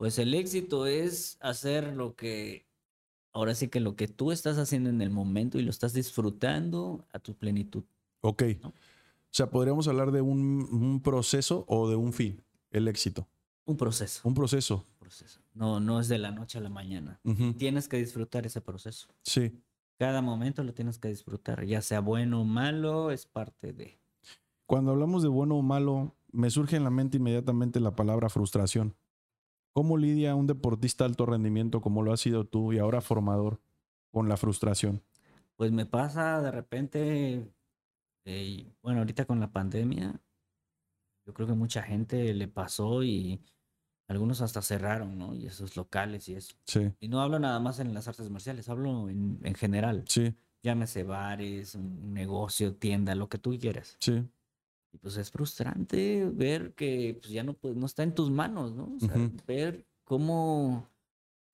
Pues el éxito es hacer lo que, ahora sí que lo que tú estás haciendo en el momento y lo estás disfrutando a tu plenitud. Ok. ¿No? O sea, podríamos hablar de un, un proceso o de un fin, el éxito. Un proceso. Un proceso. proceso. No, no es de la noche a la mañana. Tienes que disfrutar ese proceso. Sí. Cada momento lo tienes que disfrutar, ya sea bueno o malo, es parte de. Cuando hablamos de bueno o malo, me surge en la mente inmediatamente la palabra frustración. ¿Cómo lidia un deportista de alto rendimiento como lo has sido tú y ahora formador con la frustración? Pues me pasa de repente, eh, bueno, ahorita con la pandemia, yo creo que mucha gente le pasó y algunos hasta cerraron, ¿no? Y esos locales y eso. Sí, Y no hablo nada más en las artes marciales, hablo en, en general. sí, Llámese bares, un negocio, tienda, lo que tú quieras. sí, Y pues es frustrante ver que pues, ya no, pues, no está en tus manos, ¿no? O sea, ver cómo,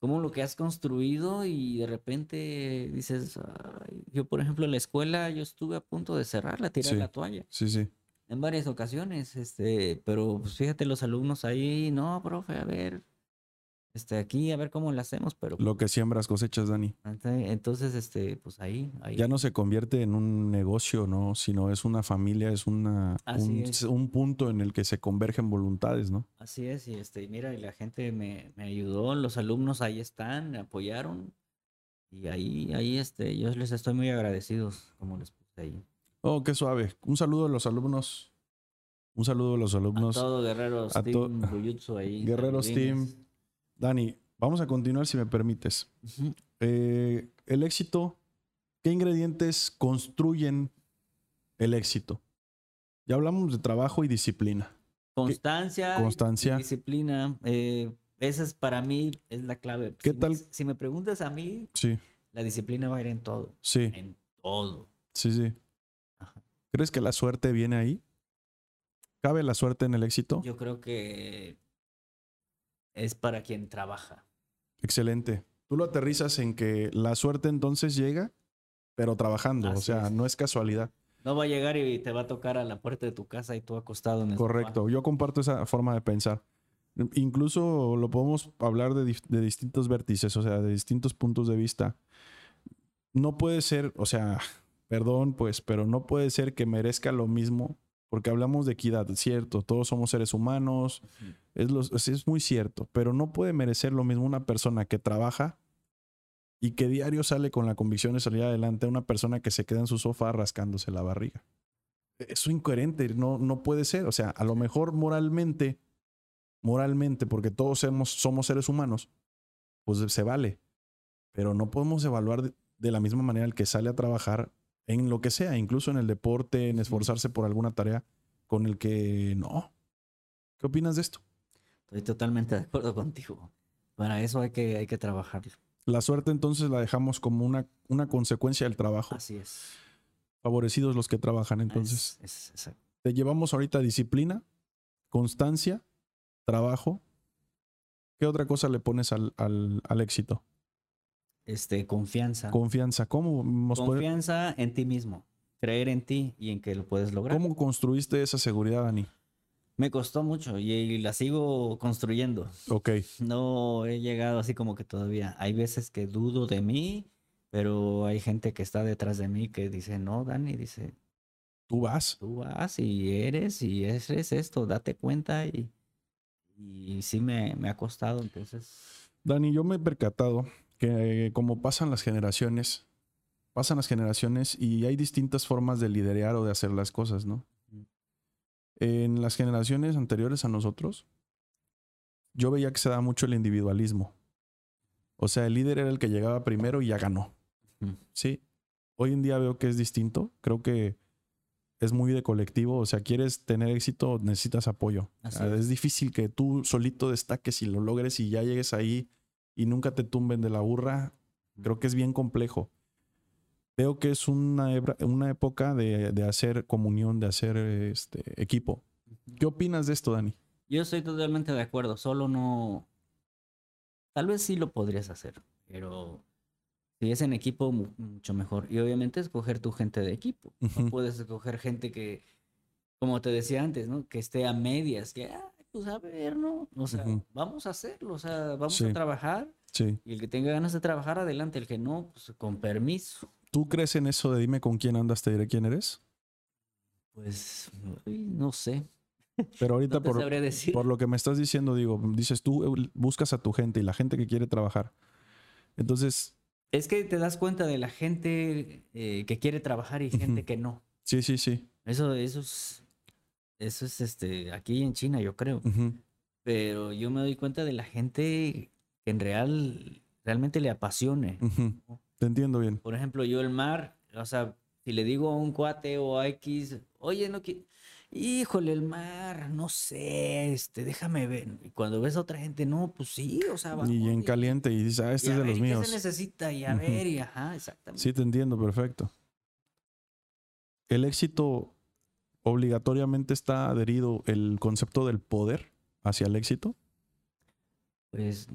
cómo lo que has construido y de repente dices, "Ay", yo por ejemplo en la escuela yo estuve a punto de cerrarla, tirar Sí. la toalla sí, sí. en varias ocasiones, este, pero pues fíjate los alumnos ahí, no, profe, a ver, este, aquí a ver cómo lo hacemos, pero Lo que siembras cosechas, Dani. ente- entonces, este, pues ahí, ahí. Ya no se convierte en un negocio, ¿no? Sino es una familia, es una, un, es. un punto en el que se convergen voluntades, ¿no? Así es, y este, mira, y la gente me, me ayudó, los alumnos ahí están, me apoyaron, y ahí, ahí, este, yo les estoy muy agradecidos, como les puse ahí. Oh, qué suave. Un saludo a los alumnos. Un saludo a los A alumnos. todo Guerreros a to- Team ahí. Guerreros. Team. Dani, vamos a continuar si me permites. Eh, el éxito, ¿qué ingredientes construyen el éxito? Ya hablamos de trabajo y disciplina. Constancia, Constancia. disciplina, eh, esa es para mí, es la clave. ¿Qué Si me- tal? Si me preguntas a mí, Sí, la disciplina va a ir en todo, sí, en todo. sí, sí. Ajá. ¿Crees que la suerte viene ahí? ¿Cabe la suerte en el éxito? Yo creo que es para quien trabaja. Excelente. Tú lo aterrizas en que la suerte entonces llega, pero trabajando. o sea, es. no es casualidad. No va a llegar y te va a tocar a la puerta de tu casa y tú acostado en el. Correcto. Yo comparto esa forma de pensar. Incluso lo podemos hablar de, de distintos vértices, o sea, de distintos puntos de vista. No puede ser, o sea, perdón, pues, pero no puede ser que merezca lo mismo, porque hablamos de equidad, cierto, todos somos seres humanos, es, muy cierto, pero no puede merecer lo mismo una persona que trabaja y que diario sale con la convicción de salir adelante a una persona que se queda en su sofá rascándose la barriga. Eso es incoherente, no, no puede ser. O sea, a lo mejor moralmente, moralmente, porque todos somos, somos seres humanos, pues se vale. Pero no podemos evaluar de, de la misma manera el que sale a trabajar en lo que sea, incluso en el deporte, en esforzarse por alguna tarea, con el que no. ¿Qué opinas de esto? Estoy totalmente de acuerdo contigo. Para eso hay que, hay que trabajar. La suerte entonces la dejamos como una, una consecuencia del trabajo. Así es. Favorecidos los que trabajan. Entonces, Es- te llevamos ahorita disciplina, constancia, trabajo. ¿Qué otra cosa le pones al, al- al éxito? Este, confianza. Confianza. ¿Cómo, nos puede- Confianza en ti mismo. Creer en ti y en que lo puedes lograr. ¿Cómo construiste esa seguridad, Dani? Me costó mucho y, y la sigo construyendo. Ok, No he llegado así como que todavía. Hay veces que dudo de mí, pero hay gente que está detrás de mí que dice, no, Dani, dice, tú vas. tú vas y eres y eres esto, date cuenta y, y sí me, me ha costado, entonces, Dani, yo me he percatado que como pasan las generaciones, pasan las generaciones y hay distintas formas de liderar o de hacer las cosas, ¿no? En las generaciones anteriores a nosotros, yo veía que se daba mucho el individualismo. O sea, el líder era el que llegaba primero y ya ganó. Sí. Hoy en día veo que es distinto. Creo que es muy de colectivo. O sea, quieres tener éxito, necesitas apoyo. Así sea, es. es difícil que tú solito destaques y lo logres y ya llegues ahí y nunca te tumben de la burra. Creo que es bien complejo. Veo que es una, una época de, de hacer comunión, de hacer este, equipo. ¿Qué opinas de esto, Dani? yo estoy totalmente de acuerdo, solo no, tal vez sí lo podrías hacer, pero si es en equipo, mu- mucho mejor. Y obviamente escoger tu gente de equipo. No puedes escoger gente que, como te decía antes, ¿no? Que esté a medias, que, "Ay, pues a ver, ¿no? O sea, vamos a hacerlo, o sea, vamos Sí. a trabajar. Sí. Y el que tenga ganas de trabajar, adelante. El que no, pues con permiso. ¿Tú crees en eso de dime con quién andas, te diré quién eres? Pues, no sé. Pero ahorita No por, decir. por lo que me estás diciendo, digo, dices tú eh, buscas a tu gente y la gente que quiere trabajar. Entonces, Es que te das cuenta de la gente eh, que quiere trabajar y gente que no. sí, sí, sí. Eso, eso es, eso es este, aquí en China, yo creo. Pero yo me doy cuenta de la gente que en real, realmente le apasione. Te entiendo bien. Por ejemplo, yo el mar, o sea, si le digo a un cuate o a X, oye, no quiero, híjole, el mar, no sé, este, déjame ver. Y cuando ves a otra gente, no, pues sí, o sea, vamos. Y en caliente y dices, ah, este y es de ver, los ¿y ¿Qué míos. se necesita? Y a ver, y ajá, exactamente. Sí, te entiendo, perfecto. El éxito obligatoriamente está adherido el concepto del poder hacia el éxito. Pues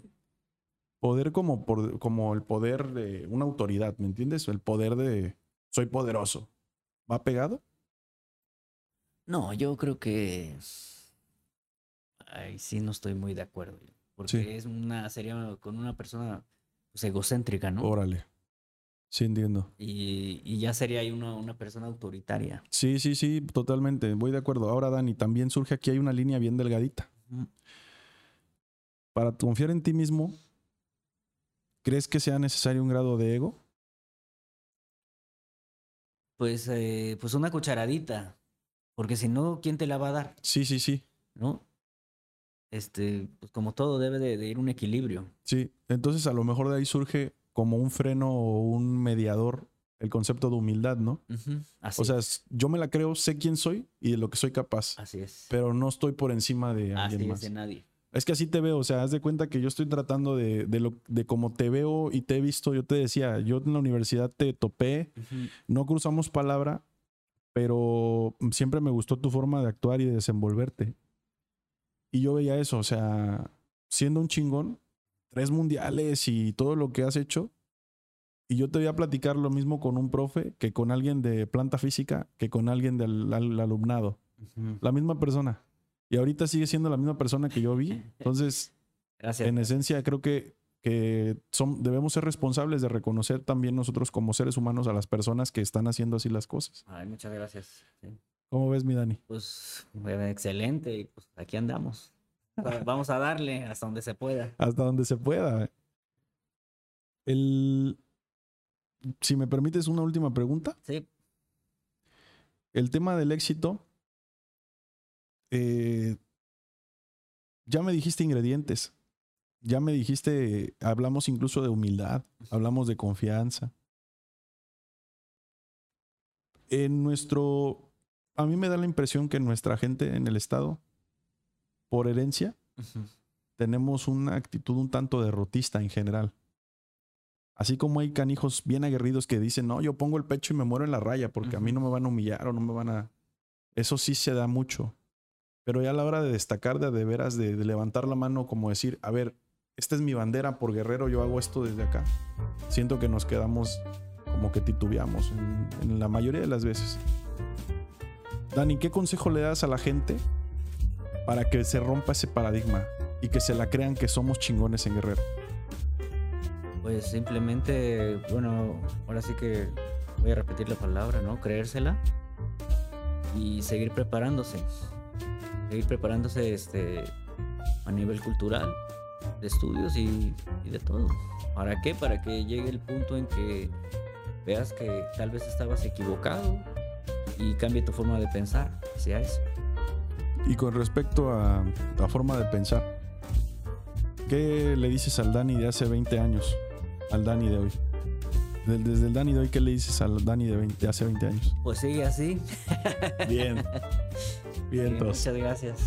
Poder como, por- como el poder de una autoridad, ¿me entiendes? El poder de soy poderoso. ¿Va pegado? no, yo creo que ahí sí no estoy muy de acuerdo. Porque Sí. es una, sería con una persona pues, egocéntrica, ¿no? Órale. Sí, entiendo. Y, y ya sería ahí una, una persona autoritaria. Sí, sí, sí, totalmente. Voy de acuerdo. Ahora, Dani, también surge aquí hay una línea bien delgadita. Para confiar en ti mismo, ¿crees que sea necesario un grado de ego? Pues, eh, pues una cucharadita. Porque si no, ¿quién te la va a dar? Sí, sí, sí. ¿No? Este, pues como todo debe de, de ir un equilibrio. Sí. Entonces, a lo mejor de ahí surge como un freno o un mediador el concepto de humildad, ¿no? Así, O sea, es- yo me la creo, sé quién soy y de lo que soy capaz, así es. pero no estoy por encima de Así alguien es de nadie. Es que así te veo, o sea, haz de cuenta que yo estoy tratando de, de, lo, de cómo te veo y te he visto. Yo te decía, yo en la universidad te topé, no cruzamos palabra, pero siempre me gustó tu forma de actuar y de desenvolverte. Y yo veía eso, o sea, siendo un chingón, tres mundiales y todo lo que has hecho. Y yo te voy a platicar lo mismo con un profe que con alguien de planta física, que con alguien del al- alumnado. Ujú. La misma persona. Y ahorita sigue siendo la misma persona que yo vi. Entonces, Gracias. en esencia, creo que, que son, debemos ser responsables de reconocer también nosotros como seres humanos a las personas que están haciendo así las cosas. Ay, muchas gracias. Sí. ¿Cómo ves, mi Dani? Pues excelente. y pues aquí andamos. Va- Vamos a darle hasta donde se pueda. Hasta donde se pueda. El, si me permites una última pregunta. Sí. El tema del éxito. eh, ya me dijiste ingredientes. Ya me dijiste, hablamos incluso de humildad, hablamos de confianza. En nuestro, a mí me da la impresión que nuestra gente en el estado, por herencia, tenemos una actitud un tanto derrotista en general. Así como hay canijos bien aguerridos que dicen, no, yo pongo el pecho y me muero en la raya porque a mí no me van a humillar o no me van a... Eso sí se da mucho. Pero ya a la hora de destacar, de, de veras, de, de levantar la mano, como decir, a ver, esta es mi bandera por guerrero, yo hago esto desde acá. Siento que nos quedamos como que titubeamos en, en la mayoría de las veces. Dani, ¿qué consejo le das a la gente para que se rompa ese paradigma y que se la crean que somos chingones en Guerrero? Pues simplemente, bueno, ahora sí que voy a repetir la palabra, ¿no? Creérsela y seguir preparándose. Seguir preparándose este, a nivel cultural, de estudios y, de todo. ¿Para qué? Para que llegue el punto en que veas que tal vez estabas equivocado y cambie tu forma de pensar hacia eso. Y con respecto a la forma de pensar, ¿qué le dices al Dani de hace 20 años? Al Dani de hoy. Desde el Dani de hoy, ¿qué le dices al Dani de, 20 de hace 20 años? Pues sigue así. Bien. Sí, Bien, tos. muchas gracias.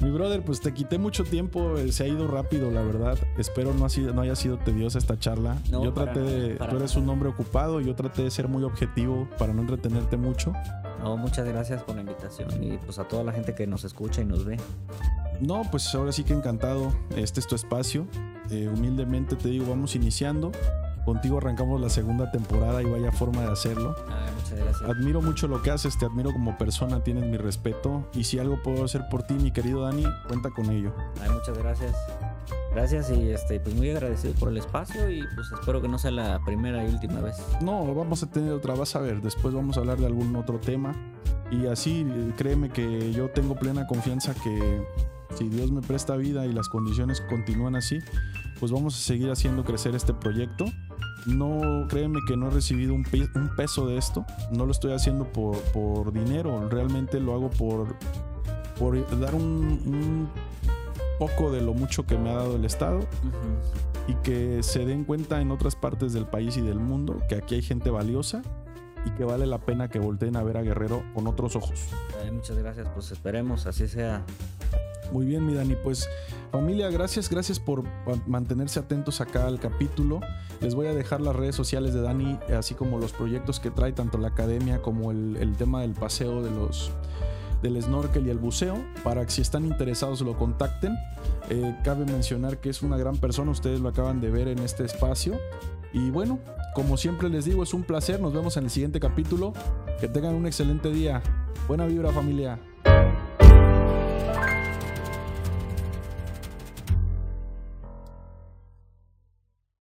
Mi brother, pues te quité mucho tiempo, eh, se ha ido rápido, la verdad. Espero no, ha sido, no haya sido tediosa esta charla. No, yo traté nada, de. Tú eres nada. un hombre ocupado, yo traté de ser muy objetivo para no entretenerte mucho. No, muchas gracias por la invitación y pues a toda la gente que nos escucha y nos ve. No, pues ahora sí que encantado. Este es tu espacio. Eh, humildemente te digo, vamos iniciando. Contigo arrancamos la segunda temporada y vaya forma de hacerlo. Ah, muchas gracias. Admiro mucho lo que haces, te admiro como persona, tienes mi respeto. Y si algo puedo hacer por ti, mi querido Dani, cuenta con ello. Ay, muchas gracias. Gracias y este, pues muy agradecido por el espacio y pues espero que no sea la primera y última vez. No, vamos a tener otra, vas a ver, después vamos a hablar de algún otro tema. Y así, créeme que yo tengo plena confianza que si Dios me presta vida y las condiciones continúan así, pues vamos a seguir haciendo crecer este proyecto. No, créeme que no he recibido un, un peso de esto, no lo estoy haciendo por, por dinero, realmente lo hago por, por dar un, un poco de lo mucho que me ha dado el Estado y que se den cuenta en otras partes del país y del mundo que aquí hay gente valiosa y que vale la pena que volteen a ver a Guerrero con otros ojos. muchas gracias, pues esperemos, así sea. Muy bien, mi Dani. Pues familia, gracias, gracias por mantenerse atentos acá al capítulo. Les voy a dejar las redes sociales de Dani, así como los proyectos que trae, tanto la academia como el, tema del paseo de los del snorkel y el buceo para que si están interesados lo contacten. Eh, cabe mencionar que es una gran persona, ustedes lo acaban de ver en este espacio. Y bueno, como siempre les digo, es un placer, nos vemos en el siguiente capítulo. Que tengan un excelente día. Buena vibra familia.